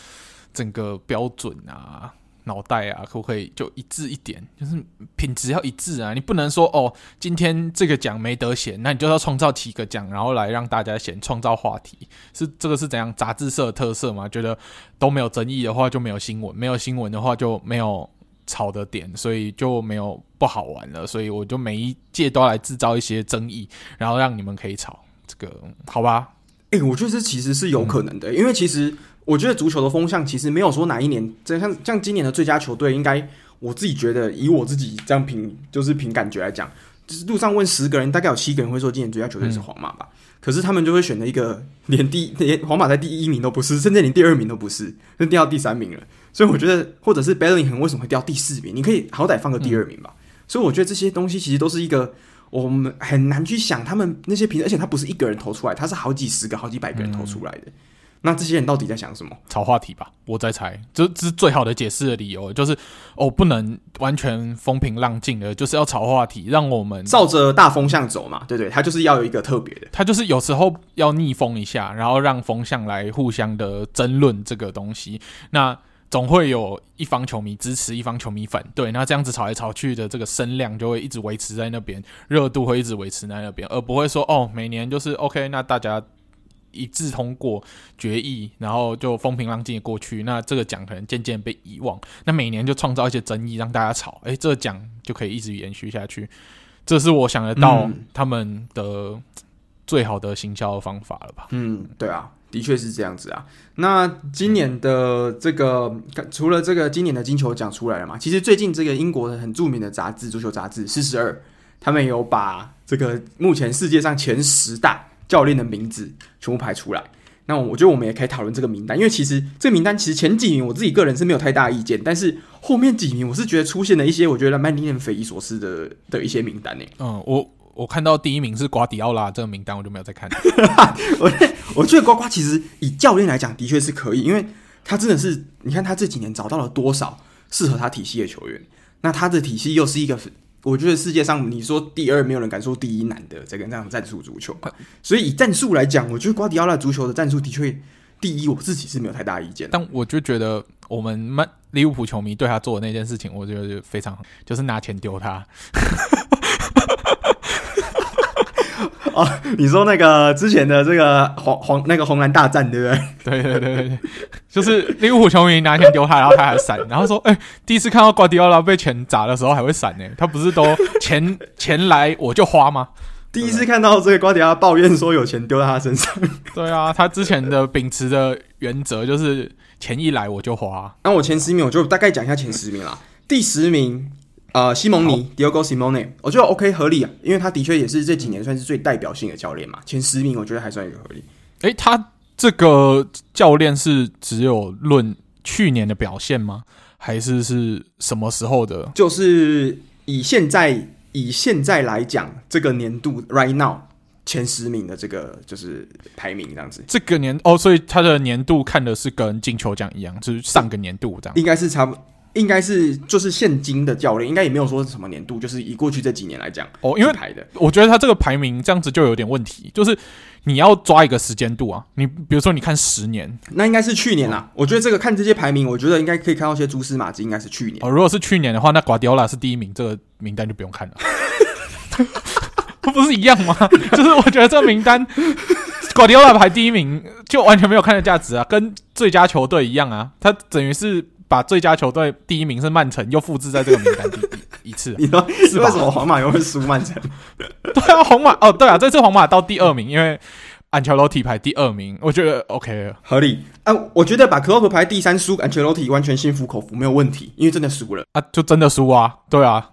整个标准啊，脑袋啊，可不可以就一致一点？就是品质要一致啊！你不能说哦，今天这个奖没得选，那你就要创造几个奖，然后来让大家选，创造话题。是这个是怎样？杂志社的特色吗？觉得都没有争议的话，就没有新闻；没有新闻的话，就没有吵的点，所以就没有不好玩了。所以我就每一届都要来制造一些争议，然后让你们可以吵。这个好吧？诶、欸，我觉得这其实是有可能的，嗯、因为其实。我觉得足球的风向其实没有说哪一年，这像像今年的最佳球队，应该我自己觉得，以我自己这样凭就是凭感觉来讲，就是路上问十个人，大概有七个人会说今年最佳球队是皇马吧。嗯、可是他们就会选择一个连第连皇马在第一名都不是，甚至连第二名都不是，就掉到第三名了。所以我觉得，或者是 Bellingham 为什么会掉第四名？你可以好歹放个第二名吧。嗯、所以我觉得这些东西其实都是一个我们很难去想他们那些评，而且他不是一个人投出来，他是好几十个、好几百个人投出来的。嗯那这些人到底在想什么？炒话题吧，我在猜，这这是最好的解释的理由，就是哦，不能完全风平浪静的，就是要炒话题，让我们照着大风向走嘛，对对，他就是要有一个特别的，他就是有时候要逆风一下，然后让风向来互相的争论这个东西，那总会有一方球迷支持，一方球迷反对，那这样子吵来吵去的这个声量就会一直维持在那边，热度会一直维持在那边，而不会说哦，每年就是 OK，那大家。一致通过决议，然后就风平浪静的过去。那这个奖可能渐渐被遗忘。那每年就创造一些争议，让大家吵。诶，这个奖就可以一直延续下去。这是我想得到他们的最好的行销方法了吧？嗯，对啊，的确是这样子啊。那今年的这个，除了这个今年的金球奖出来了嘛？其实最近这个英国的很著名的杂志，足球杂志《四十二》，他们有把这个目前世界上前十大。教练的名字全部排出来，那我觉得我们也可以讨论这个名单，因为其实这个名单其实前几名我自己个人是没有太大意见，但是后面几名我是觉得出现了一些我觉得蛮令人匪夷所思的的一些名单呢。嗯，我我看到第一名是瓜迪奥拉这个名单，我就没有再看。我我觉得瓜瓜其实以教练来讲的确是可以，因为他真的是你看他这几年找到了多少适合他体系的球员，那他的体系又是一个。我觉得世界上你说第二，没有人敢说第一难的这个这样战术足球，所以以战术来讲，我觉得瓜迪奥拉足球的战术的确第一，我自己是没有太大意见。但我就觉得我们曼利物浦球迷对他做的那件事情，我觉得非常就是拿钱丢他。哦，你说那个之前的这个黄黄那个红蓝大战，对不对？对对对对对，就是利物浦球迷拿钱丢他，然后他还闪，然后说：“哎、欸，第一次看到瓜迪奥拉被钱砸的时候还会闪呢，他不是都钱 钱来我就花吗？”第一次看到这个瓜迪奥拉抱怨说有钱丢在他身上。对啊，他之前的秉持的原则就是钱一来我就花。那我前十名我就大概讲一下前十名啦，第十名。呃，西蒙尼，Diego Simeone，我觉得 OK 合理啊，因为他的确也是这几年算是最代表性的教练嘛，前十名我觉得还算一个合理。诶，他这个教练是只有论去年的表现吗？还是是什么时候的？就是以现在以现在来讲，这个年度 right now 前十名的这个就是排名这样子。这个年哦，所以他的年度看的是跟金球奖一样，就是上个年度这样，应该是差不多。应该是就是现今的教练，应该也没有说是什么年度，就是以过去这几年来讲哦，因为排的，我觉得他这个排名这样子就有点问题，就是你要抓一个时间度啊，你比如说你看十年，那应该是去年啦。哦、我觉得这个看这些排名，我觉得应该可以看到一些蛛丝马迹，应该是去年。哦，如果是去年的话，那瓜迪奥拉是第一名，这个名单就不用看了，不 不是一样吗？就是我觉得这个名单瓜迪奥拉排第一名就完全没有看的价值啊，跟最佳球队一样啊，他等于是。把最佳球队第一名是曼城又复制在这个名单第一一次。你说是为什么皇马又会输曼城？对啊，皇马哦，对啊，这次皇马到第二名，因为安切洛蒂排第二名，我觉得 OK 合理。啊，我觉得把克洛普排第三输，安切洛蒂完全心服口服，没有问题，因为真的输了啊，就真的输啊，对啊，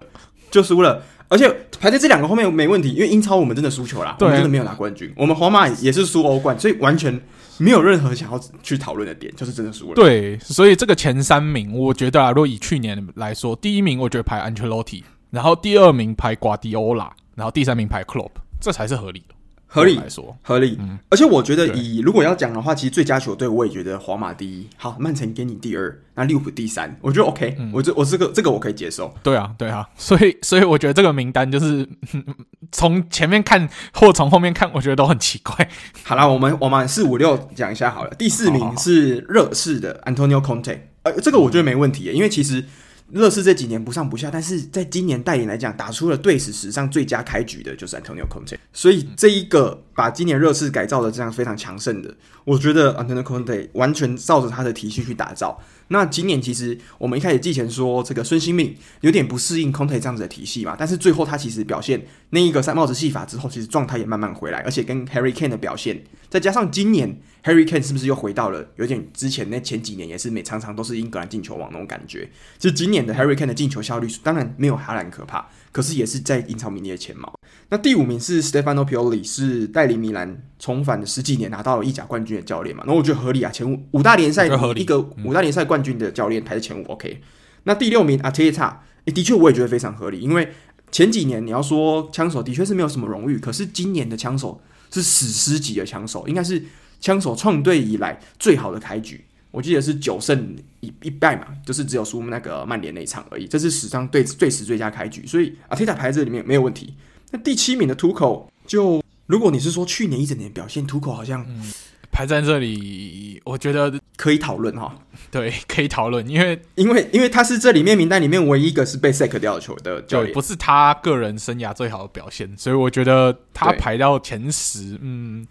就输了。而且排在这两个后面没问题，因为英超我们真的输球了，对我们真的没有拿冠军。我们皇马也是输欧冠，所以完全没有任何想要去讨论的点，就是真的输了。对，所以这个前三名，我觉得啊，如果以去年来说，第一名我觉得排 Ancelotti，，然后第二名排瓜迪奥拉，然后第三名排 Klopp，，这才是合理的。合理来说，合理。嗯，而且我觉得以如果要讲的话，其实最佳球队我也觉得皇马第一，好，曼城给你第二，那利物浦第三，我觉得 OK，嗯，我这我这个这个我可以接受。对啊，对啊，所以所以我觉得这个名单就是 从前面看或从后面看，我觉得都很奇怪。好啦，我们我们四五六讲一下好了。第四名是热刺的 Antonio Conte，呃，这个我觉得没问题，因为其实。乐视这几年不上不下，但是在今年带领来讲，打出了队史史上最佳开局的就是 Antonio Conte，所以这一个把今年热刺改造的这样非常强盛的，我觉得 Antonio Conte 完全照着他的体系去打造。那今年其实我们一开始之前说这个孙兴慜有点不适应 Conte 这样子的体系嘛，但是最后他其实表现那一个三帽子戏法之后，其实状态也慢慢回来，而且跟 Harry Kane 的表现，再加上今年 Harry Kane 是不是又回到了有点之前那前几年也是每常常都是英格兰进球王那种感觉？就今年的 Harry Kane 的进球效率当然没有哈兰可怕。可是也是在英超名列前茅。那第五名是 Stefano Pioli，是带领米兰重返了十几年，拿到了意甲冠军的教练嘛？那我觉得合理啊，前五五大联赛一个五大联赛冠军的教练排在前五，OK。那第六名阿特塔，的确我也觉得非常合理，因为前几年你要说枪手的确是没有什么荣誉，可是今年的枪手是史诗级的枪手，应该是枪手创队以来最好的开局。我记得是九胜一一败嘛，就是只有输那个曼联那一场而已。这是史上最最时最佳开局，所以阿提塔排在这里面没有问题。那第七名的图口，就如果你是说去年一整年表现，图口好像、嗯、排在这里，我觉得可以讨论哈。对，可以讨论，因为因为因为他是这里面名单里面唯一一个是被 sack 掉的球的教练，不是他个人生涯最好的表现，所以我觉得他排到前十，嗯。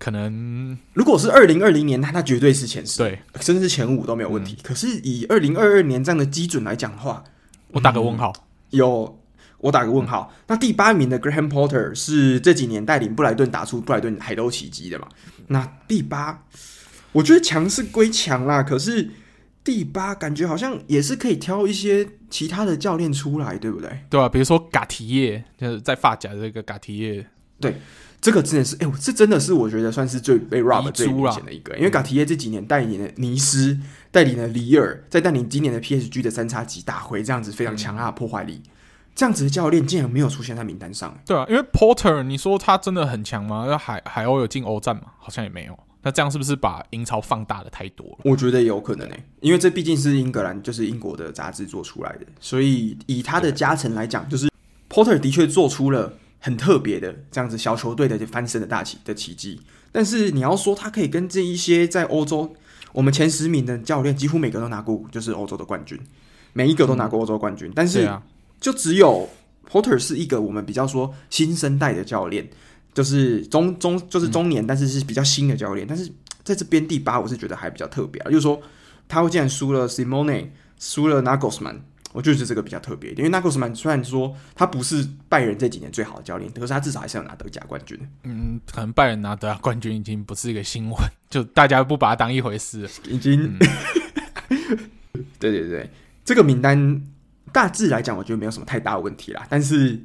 可能如果是二零二零年，那他绝对是前十，对，甚至是前五都没有问题。嗯、可是以二零二二年这样的基准来讲的话，我打个问号。嗯、有我打个问号。嗯、那第八名的 Graham Porter 是这几年带领布莱顿打出布莱顿海都奇迹的嘛？那第八，我觉得强是归强啦，可是第八感觉好像也是可以挑一些其他的教练出来，对不对？对啊，比如说嘎提耶，就是在发甲的这个嘎提耶，对。这个真的是，哎，这真的是我觉得算是最被 rob 最明显的一个，因为嘎提耶这几年带领的尼斯，带领的里尔，再带领今年的 PSG 的三叉戟打回这样子非常强大的破坏力，嗯、这样子的教练竟然没有出现在名单上。对啊，因为 Porter，你说他真的很强吗？那海海鸥有进欧战吗？好像也没有。那这样是不是把英超放大的太多了？我觉得有可能诶，因为这毕竟是英格兰，就是英国的杂志做出来的，所以以他的加成来讲，就是 Porter 的确做出了。很特别的这样子小球队的翻身的大奇的奇迹，但是你要说他可以跟这一些在欧洲我们前十名的教练，几乎每个都拿过就是欧洲的冠军，每一个都拿过欧洲冠军，嗯、但是就只有 Porter 是一个我们比较说新生代的教练，就是中中就是中年，但是是比较新的教练，嗯、但是在这边第八我是觉得还比较特别啊，就是说他会竟然输了 Simone，输了 Nagelsmann。我就觉得这个比较特别，因为纳格斯曼虽然说他不是拜仁这几年最好的教练，可是他至少还是要拿德甲冠军。嗯，可能拜仁拿德甲冠军已经不是一个新闻，就大家不把它当一回事，已经。嗯、对对对，这个名单大致来讲，我觉得没有什么太大的问题啦。但是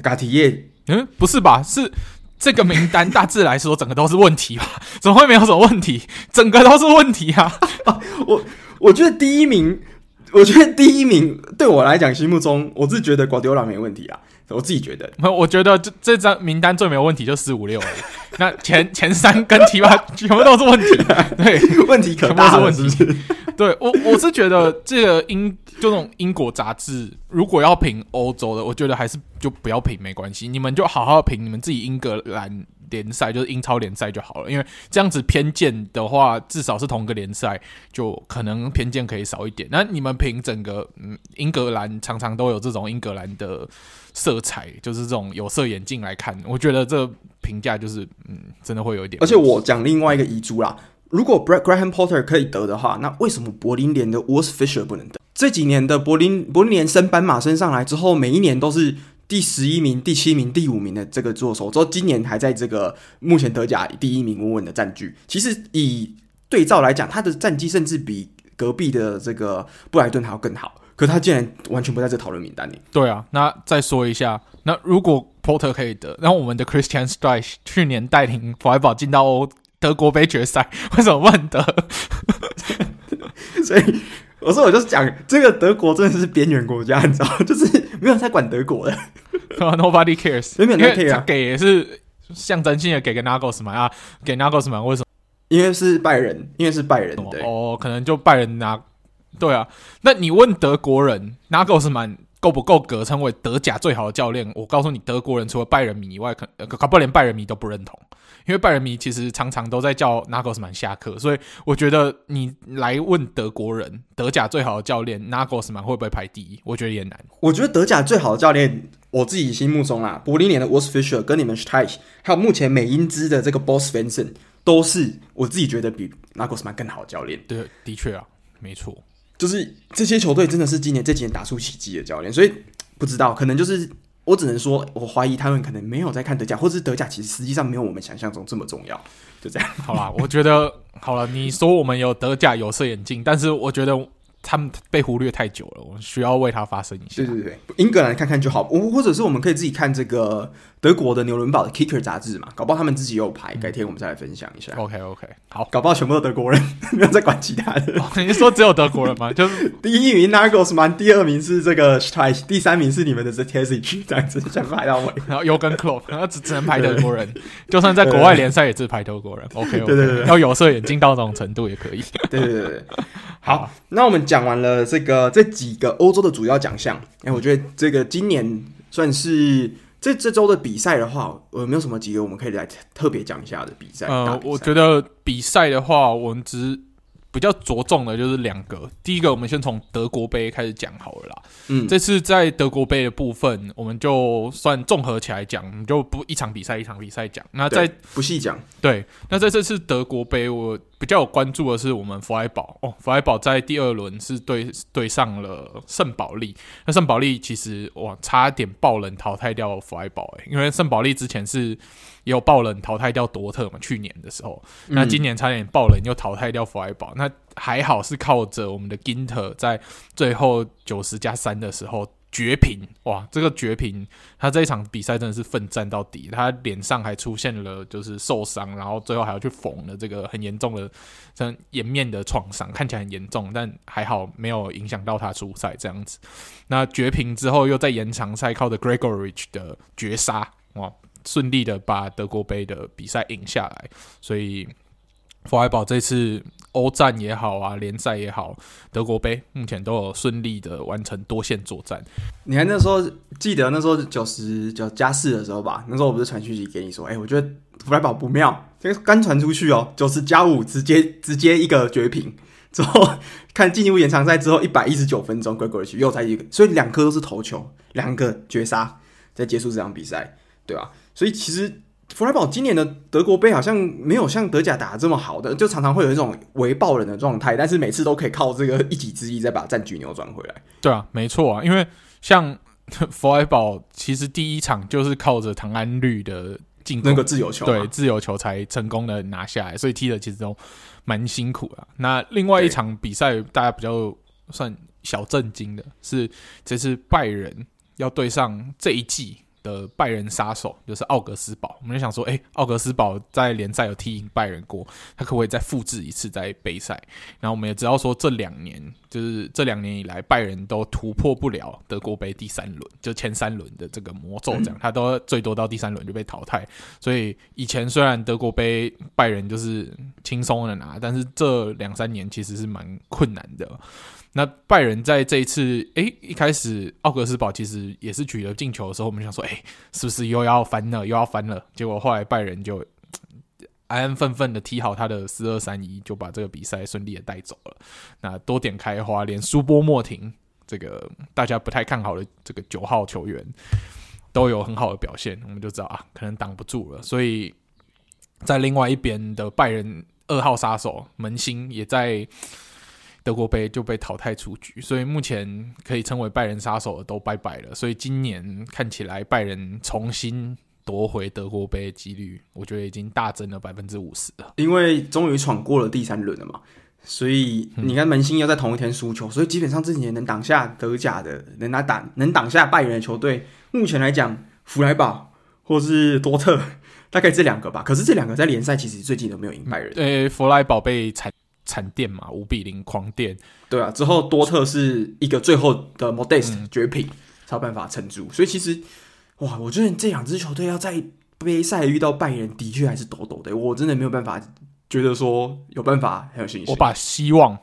嘎提耶，嗯，不是吧？是这个名单大致来说，整个都是问题吧？怎么会没有什么问题？整个都是问题啊！啊 我我觉得第一名。我觉得第一名对我来讲，心目中我是觉得瓜迪奥拉没问题啊，我自己觉得。我觉得这这张名单最没有问题就四五六，那前前三跟七八全部都是问题，对，问题可大了，是不是？对我我是觉得这个英就那种英国杂志，如果要评欧洲的，我觉得还是就不要评没关系，你们就好好评你们自己英格兰。联赛就是英超联赛就好了，因为这样子偏见的话，至少是同个联赛，就可能偏见可以少一点。那你们评整个嗯英格兰常常都有这种英格兰的色彩，就是这种有色眼镜来看，我觉得这评价就是嗯真的会有一点。而且我讲另外一个遗珠啦，如果 Brad Graham Potter 可以得的话，那为什么柏林联的 w o r s Fisher 不能得？这几年的柏林柏林联升斑马升上来之后，每一年都是第十一名、第七名、第五名的这个作手，之后今年还在这个目前德甲第一名稳稳的占据。其实以对照来讲，他的战绩甚至比隔壁的这个布莱顿还要更好。可他竟然完全不在这讨论名单里。对啊，那再说一下，那如果 Porter 可以得，然后我们的 Christian Streich 去年带领弗莱堡进到德国杯决赛，为什么不能得？所以我说，我就是讲这个德国真的是边缘国家，你知道，就是没有人在管德国的，Nobody cares，没有人 care 啊，给也是象征性的给个 Nagelsmann 啊，给 Nagelsmann 为什么？因为是拜仁，因为是拜仁，对哦，可能就拜仁拿。对啊，那你问德国人，Nagelsmann 够不够格称为德甲最好的教练？我告诉你，德国人除了拜仁迷以外，可搞不好连拜仁迷都不认同，因为拜仁迷其实常常都在叫 Nagelsmann 下课。所以我觉得你来问德国人，德甲最好的教练 Nagelsmann 会不会排第一？我觉得也难。我觉得德甲最好的教练，我自己心目中啊，柏林联的 Urs Fischer 跟你们 Streich，还有目前美英兹的这个 Bo Svensson，都是我自己觉得比 Nagelsmann 更好的教练。对，的确啊，没错。就是这些球队真的是今年这几年打出奇迹的教练，所以不知道，可能就是我只能说，我怀疑他们可能没有在看德甲，或者是德甲其实实际上没有我们想象中这么重要，就这样。好啦，我觉得好了，你说我们有德甲有色眼镜，但是我觉得。他们被忽略太久了，我们需要为他发声一下。对对对，英格兰看看就好，我或者是我们可以自己看这个德国的纽伦堡的 Kicker 杂志嘛，搞不好他们自己有排，改天我们再来分享一下。OK OK，好，搞不好全部都德国人，没有再管其他的。你是说只有德国人吗？就是第一名 Nagelsmann，第二名是这个 Streich，第三名是你们的 Terzic，这样子想排到尾，然后 Jürgen Klopp，然后只只能排德国人，就算在国外联赛也只排德国人。OK OK，对对对，要有色眼镜到这种程度也可以。对对对对。好，那我们讲完了这个这几个欧洲的主要奖项，哎、欸，我觉得这个今年算是这这周的比赛的话，有没有什么几个我们可以来特别讲一下的比赛？呃，我觉得比赛的话，我们只。比较着重的就是两个，第一个我们先从德国杯开始讲好了啦。嗯，这次在德国杯的部分，我们就算综合起来讲，我们就不一场比赛一场比赛讲。那在不细讲。对，那在这次德国杯，我比较有关注的是我们弗莱堡哦，弗莱堡在第二轮是对对上了圣保利。那圣保利其实哇，差点爆冷淘汰掉弗莱堡诶，因为圣保利之前是。也有爆冷淘汰掉多特嘛？去年的时候，那今年差点爆冷又淘汰掉弗莱堡，那还好是靠着我们的 Ginter 在最后九十加三的时候绝平。哇，这个绝平，他这一场比赛真的是奋战到底，他脸上还出现了就是受伤，然后最后还要去缝了这个很严重的像颜面的创伤，看起来很严重，但还好没有影响到他出赛这样子。那绝平之后又在延长赛靠着 Gregoritsch 的绝杀，哇！顺利的把德国杯的比赛赢下来，所以弗莱堡这次欧战也好啊，联赛也好，德国杯目前都有顺利的完成多线作战。你还那时候记得那时候九十九加四的时候吧？那时候我不是传讯息给你说，哎、我觉得弗莱堡不妙，这个刚传出去哦，九十加五直接直接一个绝平，之后看进入延长赛之后一百一十九分钟归过去又再一个，所以两颗都是头球，两个绝杀，在结束这场比赛，对吧？所以其实弗莱堡今年的德国杯好像没有像德甲打得这么好的，就常常会有一种围爆人的状态，但是每次都可以靠这个一己之力再把战局扭转回来。对啊，没错啊，因为像弗莱堡其实第一场就是靠着唐安绿的进攻那个自由球，对自由球才成功的拿下来，所以踢的其实都蛮辛苦的。那另外一场比赛大家比较算小震惊的是，这次拜仁要对上这一季。的拜仁杀手就是奥格斯堡，我们就想说，哎、欸，奥格斯堡在联赛有踢赢拜仁过，他可不可以再复制一次在杯赛？然后我们也知道说，这两年就是这两年以来，拜仁都突破不了德国杯第三轮，就前三轮的这个魔咒，这样他都最多到第三轮就被淘汰。所以以前虽然德国杯拜仁就是轻松的拿，但是这两三年其实是蛮困难的。那拜仁在这一次，诶，一开始奥格斯堡其实也是取得进球的时候，我们想说，诶，是不是又要翻了，又要翻了？结果后来拜仁就安安分分的踢好他的四二三一，就把这个比赛顺利的带走了。那多点开花，连苏波莫廷这个大家不太看好的这个九号球员都有很好的表现，我们就知道啊，可能挡不住了。所以在另外一边的拜仁。二号杀手门兴也在德国杯就被淘汰出局，所以目前可以称为拜仁杀手的都拜拜了。所以今年看起来拜仁重新夺回德国杯的几率，我觉得已经大增了百分之五十了。因为终于闯过了第三轮了嘛，所以你看门兴要在同一天输球，所以基本上这几年能挡下德甲的，能拿挡能挡下拜仁的球队，目前来讲，弗莱堡或是多特，大概这两个吧。可是这两个在联赛其实最近都没有赢拜仁。对，弗莱堡被惨。惨电嘛，五比零狂电，对啊，之后多特是一个最后的 Modeste 绝品，嗯、才有办法撑住。所以其实，哇，我觉得这两支球队要在杯赛遇到拜仁，的确还是抖抖的。我真的没有办法觉得说有办法很有信心。我把希望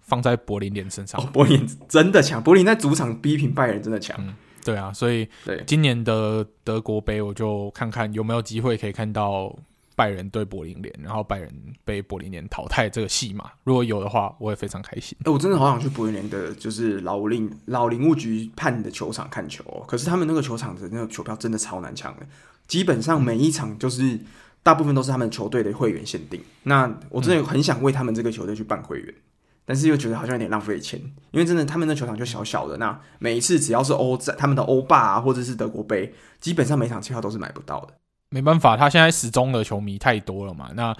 放在柏林联身上，哦、柏林真的强，柏林在主场逼平拜仁真的强、嗯。对啊，所以对今年的德国杯，我就看看有没有机会可以看到。拜仁对柏林联，然后拜仁被柏林联淘汰这个戏码，如果有的话，我也非常开心。哎、欸，我真的好想去柏林联的，就是老林老林务局判的球场看球，哦。可是他们那个球场的那个球票真的超难抢的，基本上每一场就是大部分都是他们球队的会员限定。那我真的很想为他们这个球队去办会员，嗯、但是又觉得好像有点浪费钱，因为真的他们那球场就小小的，那每一次只要是欧战，他们的欧霸啊，或者是德国杯，基本上每场机票都是买不到的。没办法，他现在死忠的球迷太多了嘛。那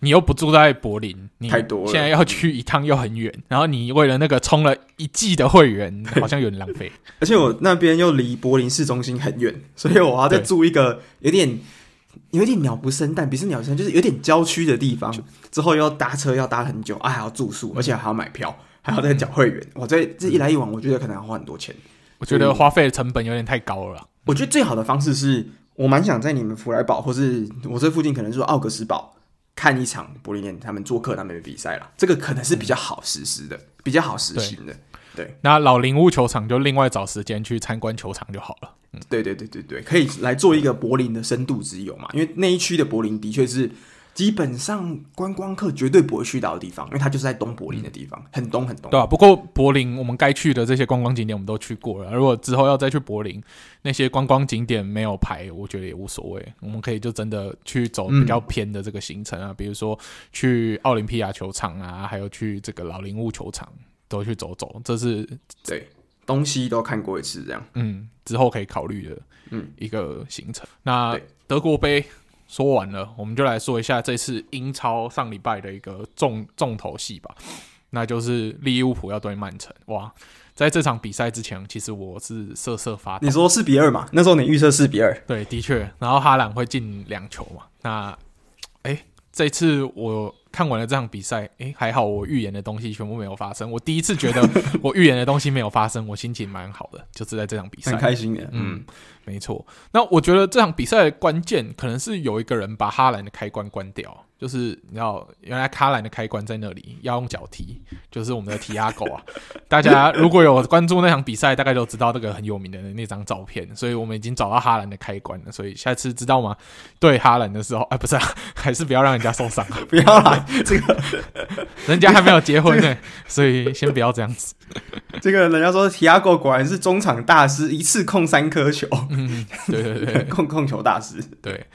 你又不住在柏林，你太多了。现在要去一趟又很远，然后你为了那个充了一季的会员，好像有点浪费。而且我那边又离柏林市中心很远，所以我要再住一个有点有点鸟不生蛋，不是鸟生，就是有点郊区的地方。之后又要搭车，要搭很久啊，还要住宿，而且还要买票，还要再缴会员。我这这一来一往，我觉得可能要花很多钱。我觉得花费的成本有点太高了。我觉得最好的方式是。我蛮想在你们福莱堡，或是我这附近，可能是奥格斯堡看一场柏林联他们做客他们的比赛了。这个可能是比较好实施的，嗯、比较好实行的。对，对那老林屋球场就另外找时间去参观球场就好了。嗯，对对对对对，可以来做一个柏林的深度之游嘛？因为那一区的柏林的确是。基本上观光客绝对不会去到的地方，因为它就是在东柏林的地方，很东很东。对啊，不过柏林我们该去的这些观光景点我们都去过了。如果之后要再去柏林，那些观光景点没有排，我觉得也无所谓。我们可以就真的去走比较偏的这个行程啊，嗯、比如说去奥林匹亚球场啊，还有去这个老林务球场，都去走走。这是对东西都看过一次，这样。嗯，之后可以考虑的嗯一个行程。嗯、那德国杯。说完了，我们就来说一下这次英超上礼拜的一个重重头戏吧，那就是利物浦要对曼城。哇，在这场比赛之前，其实我是瑟瑟发抖。你说四比二嘛？那时候你预测四比二？对，的确。然后哈兰会进两球嘛？那，哎，这次我。看完了这场比赛，诶，还好我预言的东西全部没有发生。我第一次觉得 我预言的东西没有发生，我心情蛮好的，就是在这场比赛很开心的。嗯，嗯没错。那我觉得这场比赛的关键可能是有一个人把哈兰的开关关掉。就是你知道，原来卡兰的开关在那里，要用脚踢，就是我们的提亚狗啊。大家如果有关注那场比赛，大概都知道那个很有名的那张照片。所以我们已经找到哈兰的开关了。所以下次知道吗？对哈兰的时候，哎，不是、啊，还是不要让人家受伤，啊不要来这个，人家还没有结婚呢，这个、所以先不要这样子。这个人家说提亚狗果然是中场大师，一次控三颗球。嗯，对对对，控控球大师。对，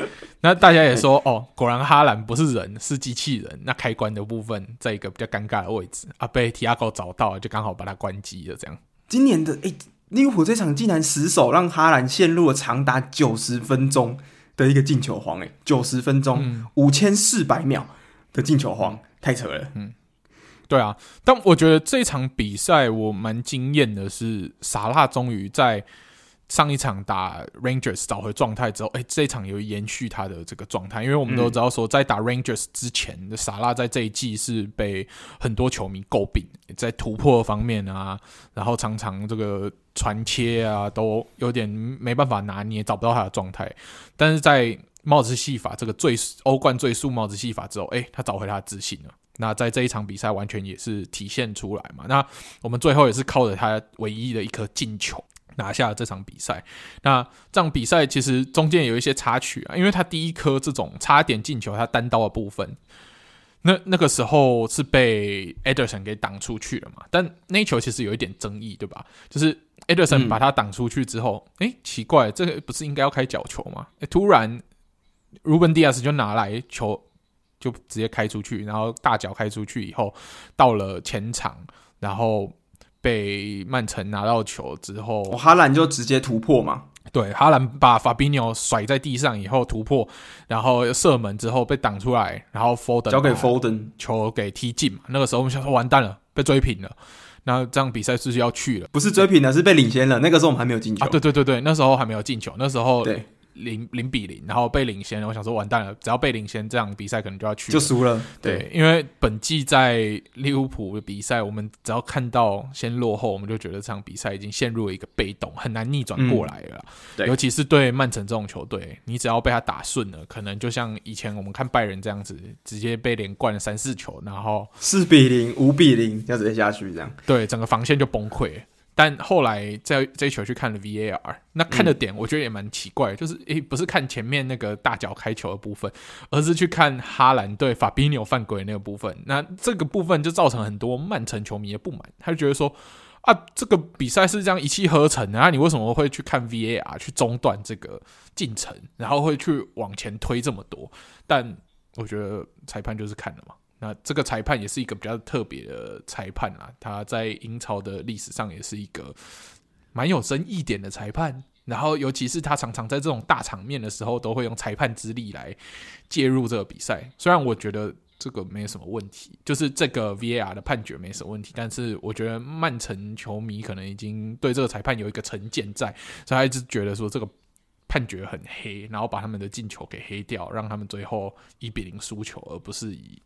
那大家也说哦，果然哈兰不是。人是机器人，那开关的部分在一个比较尴尬的位置啊，被提亚狗找到了，就刚好把它关机了。这样，今年的诶，利物浦这场竟然死守，让哈兰陷入了长达九十分钟的一个进球荒，诶，九十分钟五千四百秒的进球荒，太扯了。嗯，对啊，但我觉得这场比赛我蛮惊艳的是，萨拉终于在。上一场打 Rangers 找回状态之后，哎、欸，这一场有延续他的这个状态，因为我们都知道说，在打 Rangers 之前，的、萨拉在这一季是被很多球迷诟病，在突破方面啊，然后常常这个传切啊，都有点没办法拿捏，找不到他的状态。但是在帽子戏法这个最欧冠最速帽子戏法之后，哎、欸，他找回他的自信了。那在这一场比赛完全也是体现出来嘛。那我们最后也是靠着他唯一的一颗进球。拿下了这场比赛，那这场比赛其实中间有一些插曲啊，因为他第一颗这种差点进球，他单刀的部分，那那个时候是被 Ederson 给挡出去了嘛，但那球其实有一点争议，对吧？就是 Ederson 把他挡出去之后，哎、嗯欸，奇怪，这个不是应该要开角球吗？突然 Ruben Diaz 就拿来球。就直接开出去，然后大脚开出去以后，到了前场，然后被曼城拿到球之后，哦、哈兰就直接突破嘛。对，哈兰把法比纽甩在地上以后突破，然后射门之后被挡出来，然后 Foden 交给 Foden 球给踢进嘛。那个时候我们想说完蛋了，被追平了，那这样比赛是不是要去了？不是追平了，是被领先了。那个时候我们还没有进球。啊，对对对对，那时候还没有进球，那时候对。零零比零，然后被领先，我想说完蛋了，只要被领先，这场比赛可能就要去，就输了。对，对，因为本季在利物浦的比赛，我们只要看到先落后，我们就觉得这场比赛已经陷入了一个被动，很难逆转过来了。嗯、对，尤其是对曼城这种球队，你只要被他打顺了，可能就像以前我们看拜仁这样子，直接被连灌了三四球，然后四比零、五比零，这样直接下去，这样对，整个防线就崩溃。但后来在这一球去看了 VAR，那看的点我觉得也蛮奇怪，嗯、就是诶、欸，不是看前面那个大脚开球的部分，而是去看哈兰对法比纽犯规那个部分。那这个部分就造成很多曼城球迷的不满，他就觉得说啊，这个比赛是这样一气呵成的，啊，你为什么会去看 VAR 去中断这个进程，然后会去往前推这么多？但我觉得裁判就是看了嘛。那这个裁判也是一个比较特别的裁判啊，他在英超的历史上也是一个蛮有争议点的裁判。然后，尤其是他常常在这种大场面的时候，都会用裁判之力来介入这个比赛。虽然我觉得这个没有什么问题，就是这个 VAR 的判决没什么问题，但是我觉得曼城球迷可能已经对这个裁判有一个成见在，所以他一直觉得说这个判决很黑，然后把他们的进球给黑掉，让他们最后一比零输球，而不是以。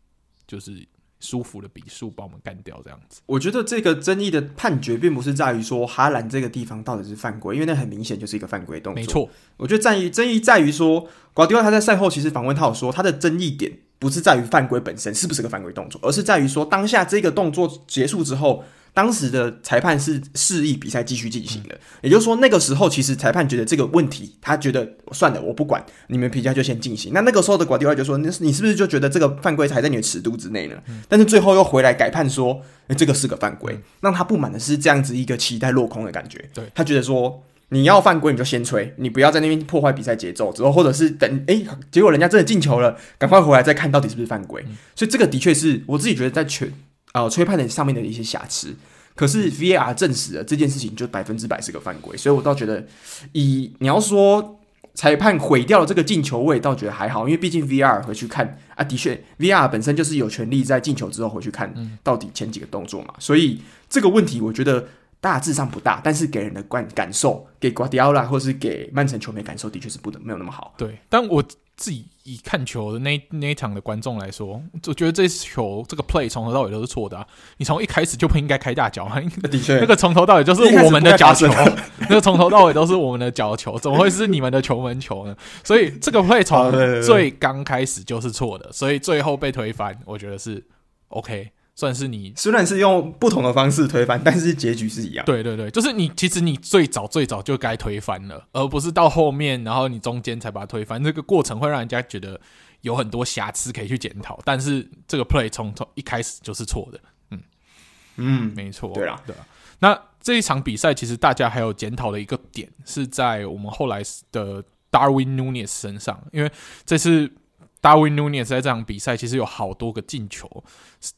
就是舒服的比数把我们干掉这样子。我觉得这个争议的判决并不是在于说哈兰这个地方到底是犯规，因为那很明显就是一个犯规动作。没错，我觉得在于争议在于说，瓜迪奥他在赛后其实访问他有说，他的争议点不是在于犯规本身是不是个犯规动作，而是在于说当下这个动作结束之后。当时的裁判是示意比赛继续进行的，也就是说，那个时候其实裁判觉得这个问题，他觉得算了，我不管，你们比赛就先进行。那那个时候的瓜迪奥拉就说：“那你是不是就觉得这个犯规才在你的尺度之内呢？”但是最后又回来改判说：“诶，这个是个犯规。”让他不满的是这样子一个期待落空的感觉。对，他觉得说：“你要犯规你就先吹，你不要在那边破坏比赛节奏，之后或者是等诶，结果人家真的进球了，赶快回来再看到底是不是犯规。”所以这个的确是我自己觉得在全。呃，吹判的上面的一些瑕疵，可是 VAR 证实了这件事情就百分之百是个犯规，所以我倒觉得，以你要说裁判毁掉了这个进球位，倒觉得还好，因为毕竟 VAR 回去看啊，的确 VAR 本身就是有权利在进球之后回去看到底前几个动作嘛，所以这个问题我觉得大致上不大，但是给人的感感受，给瓜迪奥拉或是给曼城球迷感受的确是不能没有那么好。对，但我。自己以看球的那那一场的观众来说，我觉得这球这个 play 从头到尾都是错的啊！你从一开始就不应该开大脚啊！的确，那个从头到尾就是我们的角球，那个从头到尾都是我们的角球，怎么会是你们的球门球呢？所以这个 play 从最刚开始就是错的，所以最后被推翻，我觉得是 OK。算是你虽然是用不同的方式推翻，但是结局是一样。对对对，就是你其实你最早最早就该推翻了，而不是到后面，然后你中间才把它推翻。这个过程会让人家觉得有很多瑕疵可以去检讨，但是这个 play 从从一开始就是错的。嗯嗯，没错。对啊，对啊。那这一场比赛其实大家还有检讨的一个点是在我们后来的 Darwin Nunes 身上，因为这次。Darwin Nunez 在这场比赛其实有好多个进球，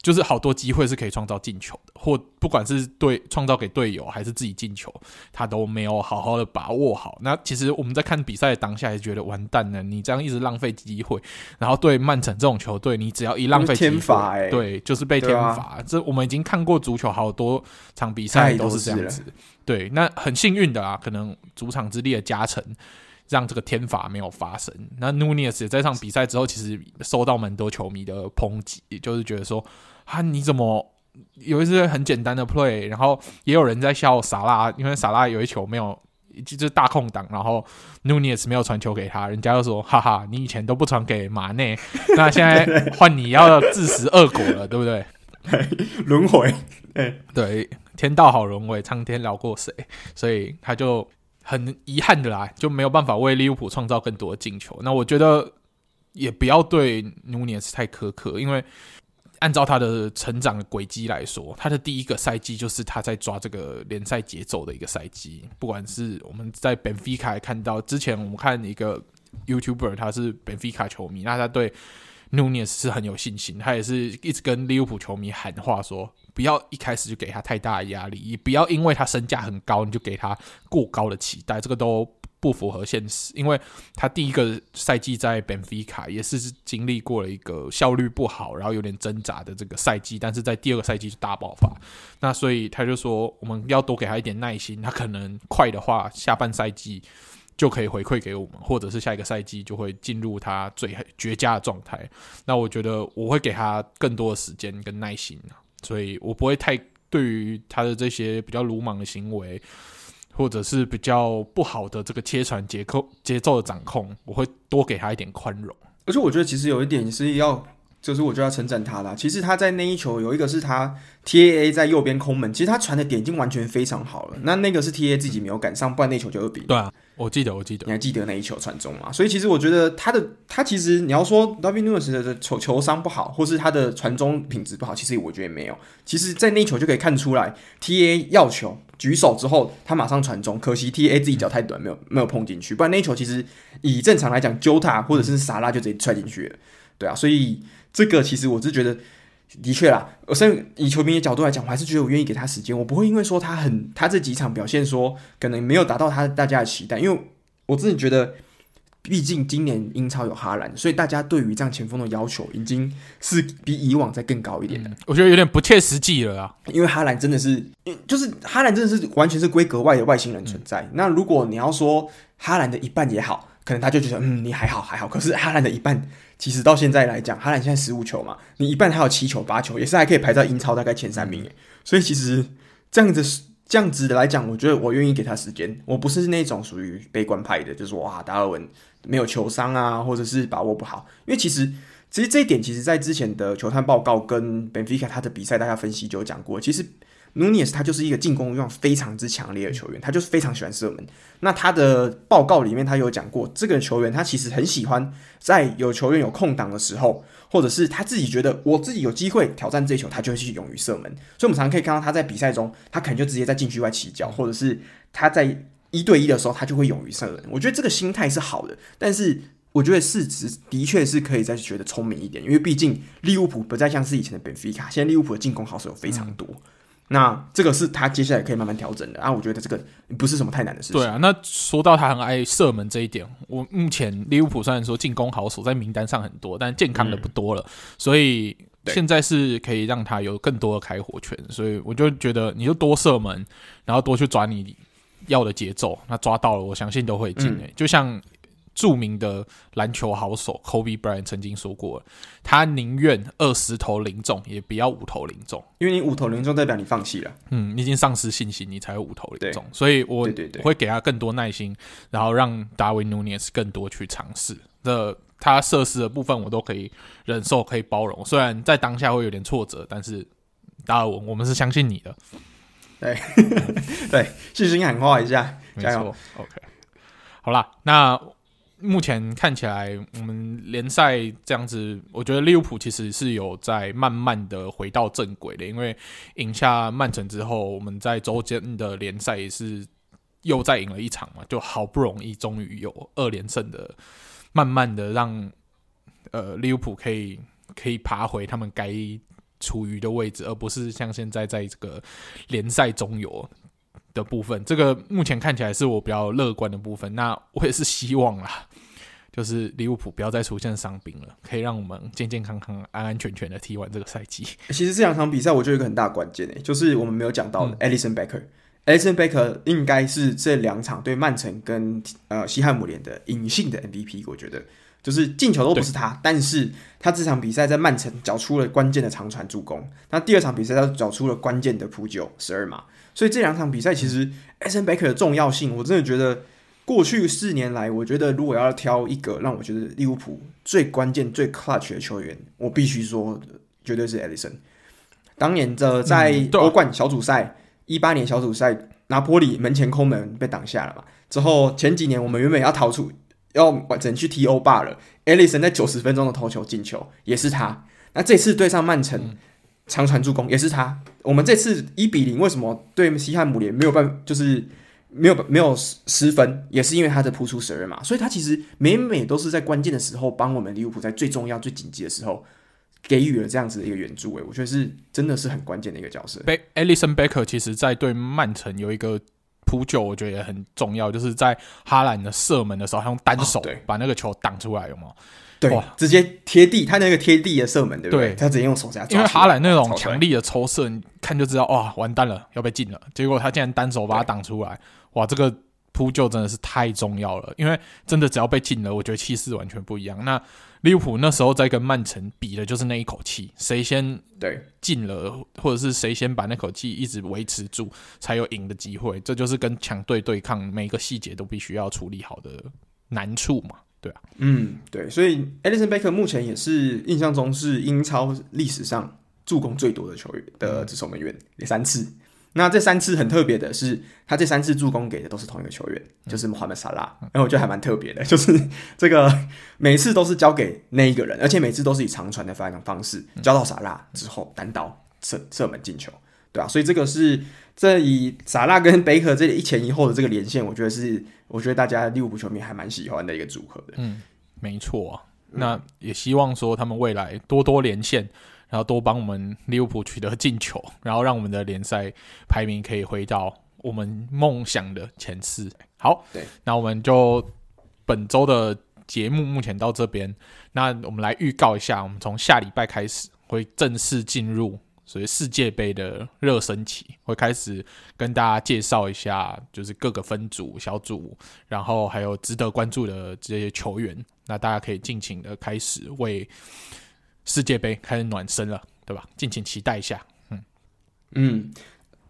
就是好多机会是可以创造进球的，或不管是对创造给队友还是自己进球，他都没有好好的把握好。那其实我们在看比赛的当下也觉得完蛋了，你这样一直浪费机会，然后对曼城这种球队，你只要一浪费机会，欸、对，就是被天罚。啊、这我们已经看过足球好多场比赛都是这样子。对，那很幸运的啊，可能主场之力的加成。让这个天罚没有发生。那 Nunez 也在这场比赛之后，其实收到蛮多球迷的抨击，也就是觉得说啊，你怎么有一次很简单的 play，然后也有人在笑萨拉，因为萨拉有一球没有，就是大空档，然后 Nunez 没有传球给他，人家就说哈哈，你以前都不传给马内，那现在换你要自食恶果了，对不对？轮回，对，天道好轮回，苍天饶过谁？所以他就。很遗憾的啦，就没有办法为利物浦创造更多的进球。那我觉得也不要对努涅斯太苛刻，因为按照他的成长的轨迹来说，他的第一个赛季就是他在抓这个联赛节奏的一个赛季。不管是我们在本菲卡看到之前，我们看一个 YouTuber，他是本菲卡球迷，那他对 Nunez 是很有信心，他也是一直跟利物浦球迷喊话说，不要一开始就给他太大的压力，也不要因为他身价很高，你就给他过高的期待，这个都不符合现实。因为他第一个赛季在本菲卡也是经历过了一个效率不好，然后有点挣扎的这个赛季，但是在第二个赛季就大爆发。那所以他就说，我们要多给他一点耐心，他可能快的话，下半赛季。就可以回馈给我们，或者是下一个赛季就会进入他最绝佳的状态。那我觉得我会给他更多的时间跟耐心，所以我不会太对于他的这些比较鲁莽的行为，或者是比较不好的这个切传结构节奏的掌控，我会多给他一点宽容。而且我觉得其实有一点是要。就是我就要称赞他了。其实他在那一球有一个是他 T A A 在右边空门，其实他传的点已经完全非常好了。那那个是 T A 自己没有赶上，不然那球就二比。对啊，我记得，我记得，你还记得那一球传中吗？所以其实我觉得他的他其实你要说 Darwin Nunez 的球球商不好，或是他的传中品质不好，其实我觉得没有。其实，在那一球就可以看出来，T A 要球举手之后，他马上传中，可惜 T A 自己脚太短，没有没有碰进去。不然那一球其实以正常来讲，Jota 或者是萨拉就直接踹进去了。对啊，所以。这个其实我是觉得，的确啦。我甚至以球迷的角度来讲，我还是觉得我愿意给他时间。我不会因为说他很，他这几场表现说可能没有达到他大家的期待，因为我真的觉得，毕竟今年英超有哈兰，所以大家对于这样前锋的要求已经是比以往再更高一点了。我觉得有点不切实际了啊，因为哈兰真的是，就是哈兰真的是完全是规格外的外星人存在。嗯、那如果你要说哈兰的一半也好，可能他就觉得嗯，你还好还好。可是哈兰的一半。其实到现在来讲，哈兰现在十五球嘛，你一半还有七球八球，也是还可以排在英超大概前三名诶。所以其实这样子这样子的来讲，我觉得我愿意给他时间。我不是那种属于悲观派的，就是哇，达尔文没有球商啊，或者是把握不好。因为其实其实这一点，其实在之前的球探报告跟本菲卡他的比赛大家分析就有讲过，其实。努涅斯他就是一个进攻欲望非常之强烈的球员，他就是非常喜欢射门。那他的报告里面他有讲过，这个球员他其实很喜欢在有球员有空档的时候，或者是他自己觉得我自己有机会挑战这一球，他就会去勇于射门。所以，我们常常可以看到他在比赛中，他可能就直接在禁区外起脚，或者是他在一对一的时候，他就会勇于射门。我觉得这个心态是好的，但是我觉得市值的确是可以再觉得聪明一点，因为毕竟利物浦不再像是以前的本菲卡，现在利物浦的进攻好手有非常多。嗯那这个是他接下来可以慢慢调整的啊，我觉得这个不是什么太难的事情。对啊，那说到他很爱射门这一点，我目前利物浦虽然说进攻好手在名单上很多，但健康的不多了，嗯、所以现在是可以让他有更多的开火权。所以我就觉得，你就多射门，然后多去抓你要的节奏，那抓到了，我相信都会进诶、欸。嗯、就像。著名的篮球好手 Kobe Bryant 曾经说过，他宁愿二十投零中，也不要五投零中，因为你五投零中代表你放弃了，嗯，你已经丧失信心，你才会五投零中。所以我会给他更多耐心，然后让达维努涅斯更多去尝试。这他设施的部分我都可以忍受，可以包容。虽然在当下会有点挫折，但是达尔文，我们是相信你的。对 对，信心 喊话一下，加油。OK，好啦，那。目前看起来，我们联赛这样子，我觉得利物浦其实是有在慢慢的回到正轨的。因为赢下曼城之后，我们在周间的联赛也是又再赢了一场嘛，就好不容易终于有二连胜的，慢慢的让呃利物浦可以可以爬回他们该处于的位置，而不是像现在在这个联赛中游。的部分，这个目前看起来是我比较乐观的部分。那我也是希望啦，就是利物浦不要再出现伤兵了，可以让我们健健康康、安安全全的踢完这个赛季。其实这两场比赛，我觉得有一个很大关键诶，就是我们没有讲到的 Alisson Becker。Alisson Becker 应该是这两场对曼城跟呃西汉姆联的隐性的 MVP。我觉得就是进球都不是他，但是他这场比赛在曼城缴出了关键的长传助攻。那第二场比赛他缴出了关键的扑救十二码。所以这两场比赛，其实 Alisson Becker 的重要性，我真的觉得过去四年来，我觉得如果要挑一个让我觉得利物浦最关键、最 clutch 的球员，我必须说绝对是 Alisson。当年的在欧冠小组赛，一八年小组赛，拿坡里门前空门被挡下了嘛。之后前几年我们原本要逃出，要完整去踢欧霸了 Edison 在九十分钟的头球进球也是他。那这次对上曼城。长传助攻也是他。我们这次一比零，为什么对西汉姆联没有办法？就是没有没有失分，也是因为他的扑出十二码，所以他其实每每都是在关键的时候帮我们利物浦在最重要、最紧急的时候给予了这样子的一个援助。诶，我觉得是真的是很关键的一个角色。贝 Alisson Becker 其实在对曼城有一个扑救，我觉得也很重要，就是在哈兰的射门的时候，他用单手把那个球挡出来，有吗？对，直接贴地，他那个贴地的射门，对不对？对他直接用手这样，因为哈兰那种强力的抽射，你看就知道，哇，完蛋了，要被进了。结果他竟然单手把它挡出来，哇，这个扑救真的是太重要了。因为真的只要被进了，我觉得气势完全不一样。那利物浦那时候在跟曼城比的就是那一口气，谁先对进了，或者是谁先把那口气一直维持住，才有赢的机会。这就是跟强队对抗，每个细节都必须要处理好的难处嘛。对啊，嗯，对，所以 Alisson Becker 目前也是印象中是英超历史上助攻最多的球员的守门员，有三次。那这三次很特别的是，他这三次助攻给的都是同一个球员，就是 Mohamed Salah。然后我觉得还蛮特别的，就是这个每次都是交给那一个人，而且每次都是以长传的方方式交到萨拉之后单刀射射门进球，对啊，所以这个是这以萨拉跟贝克这里一前一后的这个连线，我觉得是。我觉得大家利物浦球迷还蛮喜欢的一个组合的。嗯，没错啊。那也希望说他们未来多多连线，然后多帮我们利物浦取得进球，然后让我们的联赛排名可以回到我们梦想的前四。好，对，那我们就本周的节目目前到这边。那我们来预告一下，我们从下礼拜开始会正式进入。所以世界杯的热身期会开始跟大家介绍一下，就是各个分组、小组，然后还有值得关注的这些球员。那大家可以尽情的开始为世界杯开始暖身了，对吧？敬请期待一下。嗯嗯。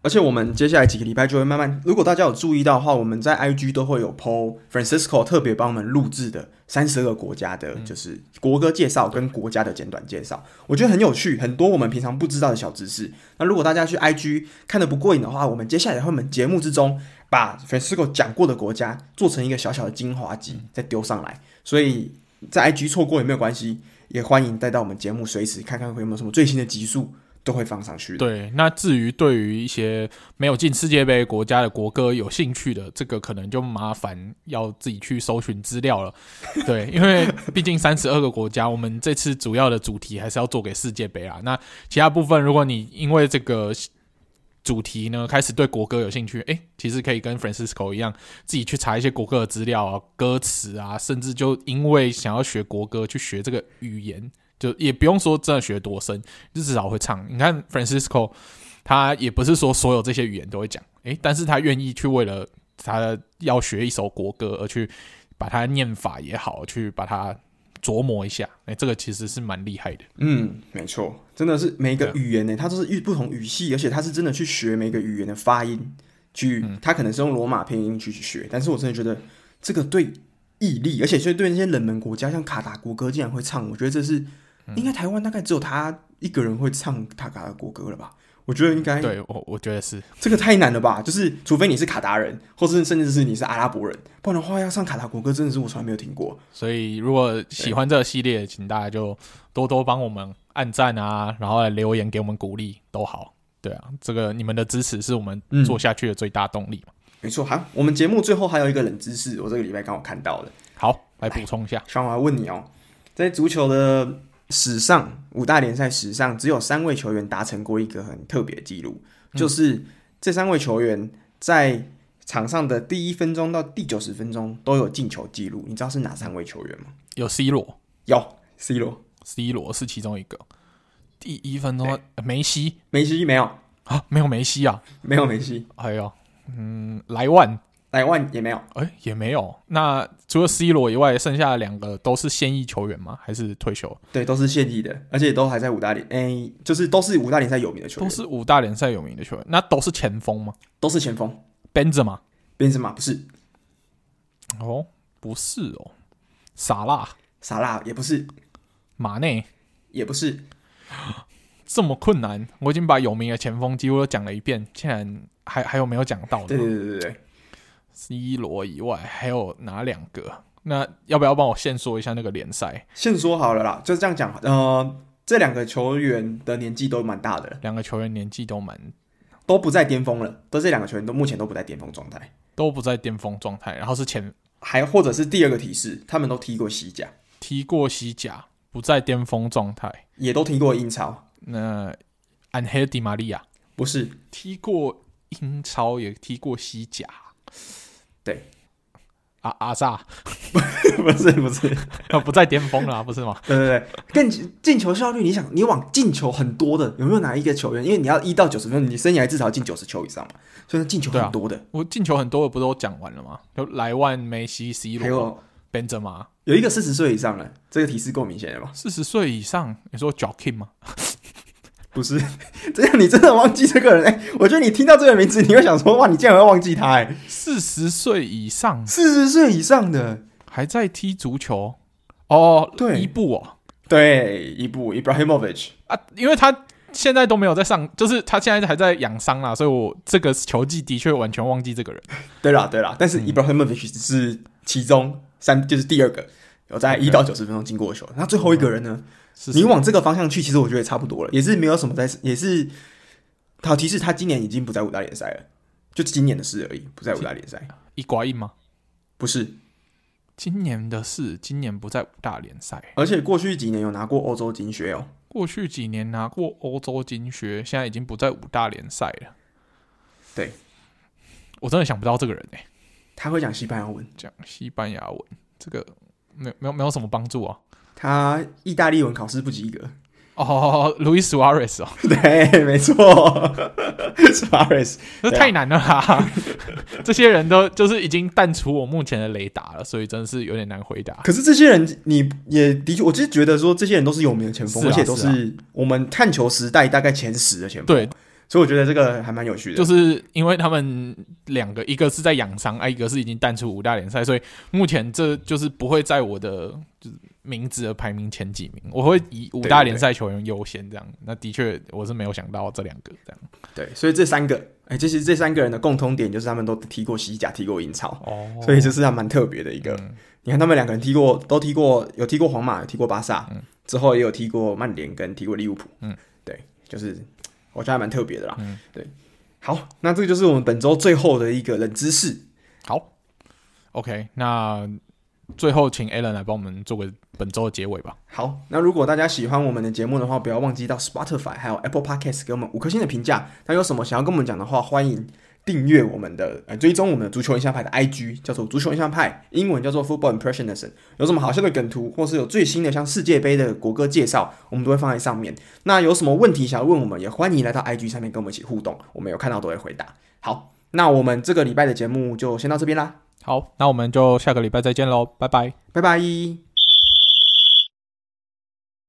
而且我们接下来几个礼拜就会慢慢，如果大家有注意到的话，我们在 IG 都会有 PO Francisco 特别帮我们录制的三十二个国家的，就是国歌介绍跟国家的简短介绍，我觉得很有趣，很多我们平常不知道的小知识。那如果大家去 IG 看的不过瘾的话，我们接下来会我们节目之中把 Francisco 讲过的国家做成一个小小的精华集，再丢上来。所以在 IG 错过也没有关系，也欢迎带到我们节目，随时看看会有没有什么最新的集数。都会放上去。对，那至于对于一些没有进世界杯国家的国歌有兴趣的，这个可能就麻烦要自己去搜寻资料了。对，因为毕竟三十二个国家，我们这次主要的主题还是要做给世界杯啊。那其他部分，如果你因为这个主题呢开始对国歌有兴趣，诶，其实可以跟 Francisco 一样，自己去查一些国歌的资料啊、歌词啊，甚至就因为想要学国歌去学这个语言。就也不用说真的学多深，就至少会唱。你看 Francisco，他也不是说所有这些语言都会讲，诶，但是他愿意去为了他要学一首国歌而去把它念法也好，去把它琢磨一下，诶，这个其实是蛮厉害的。嗯，没错，真的是每个语言呢，它都是不同语系，而且它是真的去学每个语言的发音，去他可能是用罗马拼音去去学，但是我真的觉得这个对毅力，而且所以对那些冷门国家，像卡达国歌竟然会唱，我觉得这是。应该台湾大概只有他一个人会唱塔卡的国歌了吧？我觉得应该对我，我觉得是这个太难了吧？就是除非你是卡达人，或是甚至是你是阿拉伯人，不然的话要唱卡达国歌，真的是我从来没有听过。所以如果喜欢这个系列，请大家就多多帮我们按赞啊，然后来留言给我们鼓励都好。对啊，这个你们的支持是我们做下去的最大动力嘛。嗯、没错，好，我们节目最后还有一个冷知识，我这个礼拜刚好看到的。好，来补充一下。想我要问你哦，在足球的。史上五大联赛史上只有三位球员达成过一个很特别的记录，嗯，就是这三位球员在场上的第一分钟到第九十分钟都有进球记录。你知道是哪三位球员吗？有 C 罗，有 C 罗，C 罗是其中一个。第一分钟，梅西，梅西没有啊，没有梅西啊，没有梅西。还有，嗯，莱万。莱万也没有，哎、欸，也没有。那除了 C 罗以外，剩下的两个都是现役球员吗？还是退休？对，都是现役的，而且都还在五大联，哎、欸，就是都是五大联赛有名的球员，都是五大联赛有名的球员。那都是前锋吗？都是前锋。Benzema，Benzema 不是。哦，不是哦。萨拉，萨拉也不是。马内也不是。这么困难，我已经把有名的前锋几乎都讲了一遍，竟然还还有没有讲到的？对对对对对。C 罗以外还有哪两个？那要不要帮我先说一下那个联赛？先说好了啦，就是这样讲。呃，这两个球员的年纪都蛮大的，两个球员年纪都蛮都不在巅峰了，都这两个球员都目前都不在巅峰状态，都不在巅峰状态。然后是前还或者是第二个提示，他们都踢过西甲，踢过西甲，不在巅峰状态，也都踢过英超。那安黑迪玛利亚不是踢过英超，也踢过西甲，对。阿阿萨，不是不是，不在巅峰了，不是吗？对对对，更进球效率，你想，你往进球很多的，有没有哪一个球员？因为你要一到九十分，你生涯至少进九十球以上嘛，所以进球很多的。啊、我进球很多的，不都讲完了吗？有莱万、梅西、C 罗，还有一个四十岁以上的，这个提示够明显了吧？四十岁以上，你说 Joaquin 吗？不是，这样你真的忘记这个人？哎、欸，我觉得你听到这个名字，你会想说：哇，你竟然会忘记他、欸？哎，四十岁以上，四十岁以上的还在踢足球？哦，对，伊布哦，对，伊布，Ibrahimovic 啊，因为他现在都没有在上，就是他现在还在养伤啦，所以我这个球技的确完全忘记这个人。对啦，对啦，但是 Ibrahimovic 是其中三，就是第二个有在一到九十分钟进过球，那最后一个人呢？是是你往这个方向去，其实我觉得也差不多了，也是没有什么在，也是好提示，他今年已经不在五大联赛了，就今年的事而已，不在五大联赛。一瓜印吗？不是，今年的事，今年不在五大联赛，而且过去几年有拿过欧洲金靴哦。过去几年拿过欧洲金靴，现在已经不在五大联赛了。对，我真的想不到这个人哎、欸，他会讲西班牙文，讲西班牙文，这个没没有没有什么帮助啊。他意大利文考试不及格哦，路易斯瓦雷斯哦，对，没错，苏瓦雷斯，这太难了啦！这些人都就是已经淡出我目前的雷达了，所以真的是有点难回答。可是这些人，你也的确，我其实觉得说，这些人都是有名的前锋，啊、而且都是我们探球时代大概前十的前锋。对。所以我觉得这个还蛮有趣的，就是因为他们两个，一个是在养伤，啊，一个是已经淡出五大联赛，所以目前这就是不会在我的就是名字的排名前几名，我会以五大联赛球员优先这样。那的确我是没有想到这两个这样。对，所以这三个，哎、欸，这是这三个人的共通点就是他们都踢过西甲，踢过英超，哦，所以这是还蛮特别的一个。嗯、你看他们两个人踢过，都踢过，有踢过皇马，有踢过巴萨，嗯、之后也有踢过曼联跟踢过利物浦，嗯，对，就是。我觉得还蛮特别的啦，嗯，对，好，那这个就是我们本周最后的一个冷知识。好，OK，那最后请 Alan 来帮我们做个本周的结尾吧。好，那如果大家喜欢我们的节目的话，不要忘记到 Spotify 还有 Apple Podcast 给我们五颗星的评价。那有什么想要跟我们讲的话，欢迎。订阅我们的呃，追踪我们的足球印象派的 IG，叫做足球印象派，英文叫做 Football Impressionism。有什么好笑的梗图，或是有最新的像世界杯的国歌介绍，我们都会放在上面。那有什么问题想要问我们，也欢迎来到 IG 上面跟我们一起互动，我们有看到都会回答。好，那我们这个礼拜的节目就先到这边啦。好，那我们就下个礼拜再见喽，拜拜，拜拜。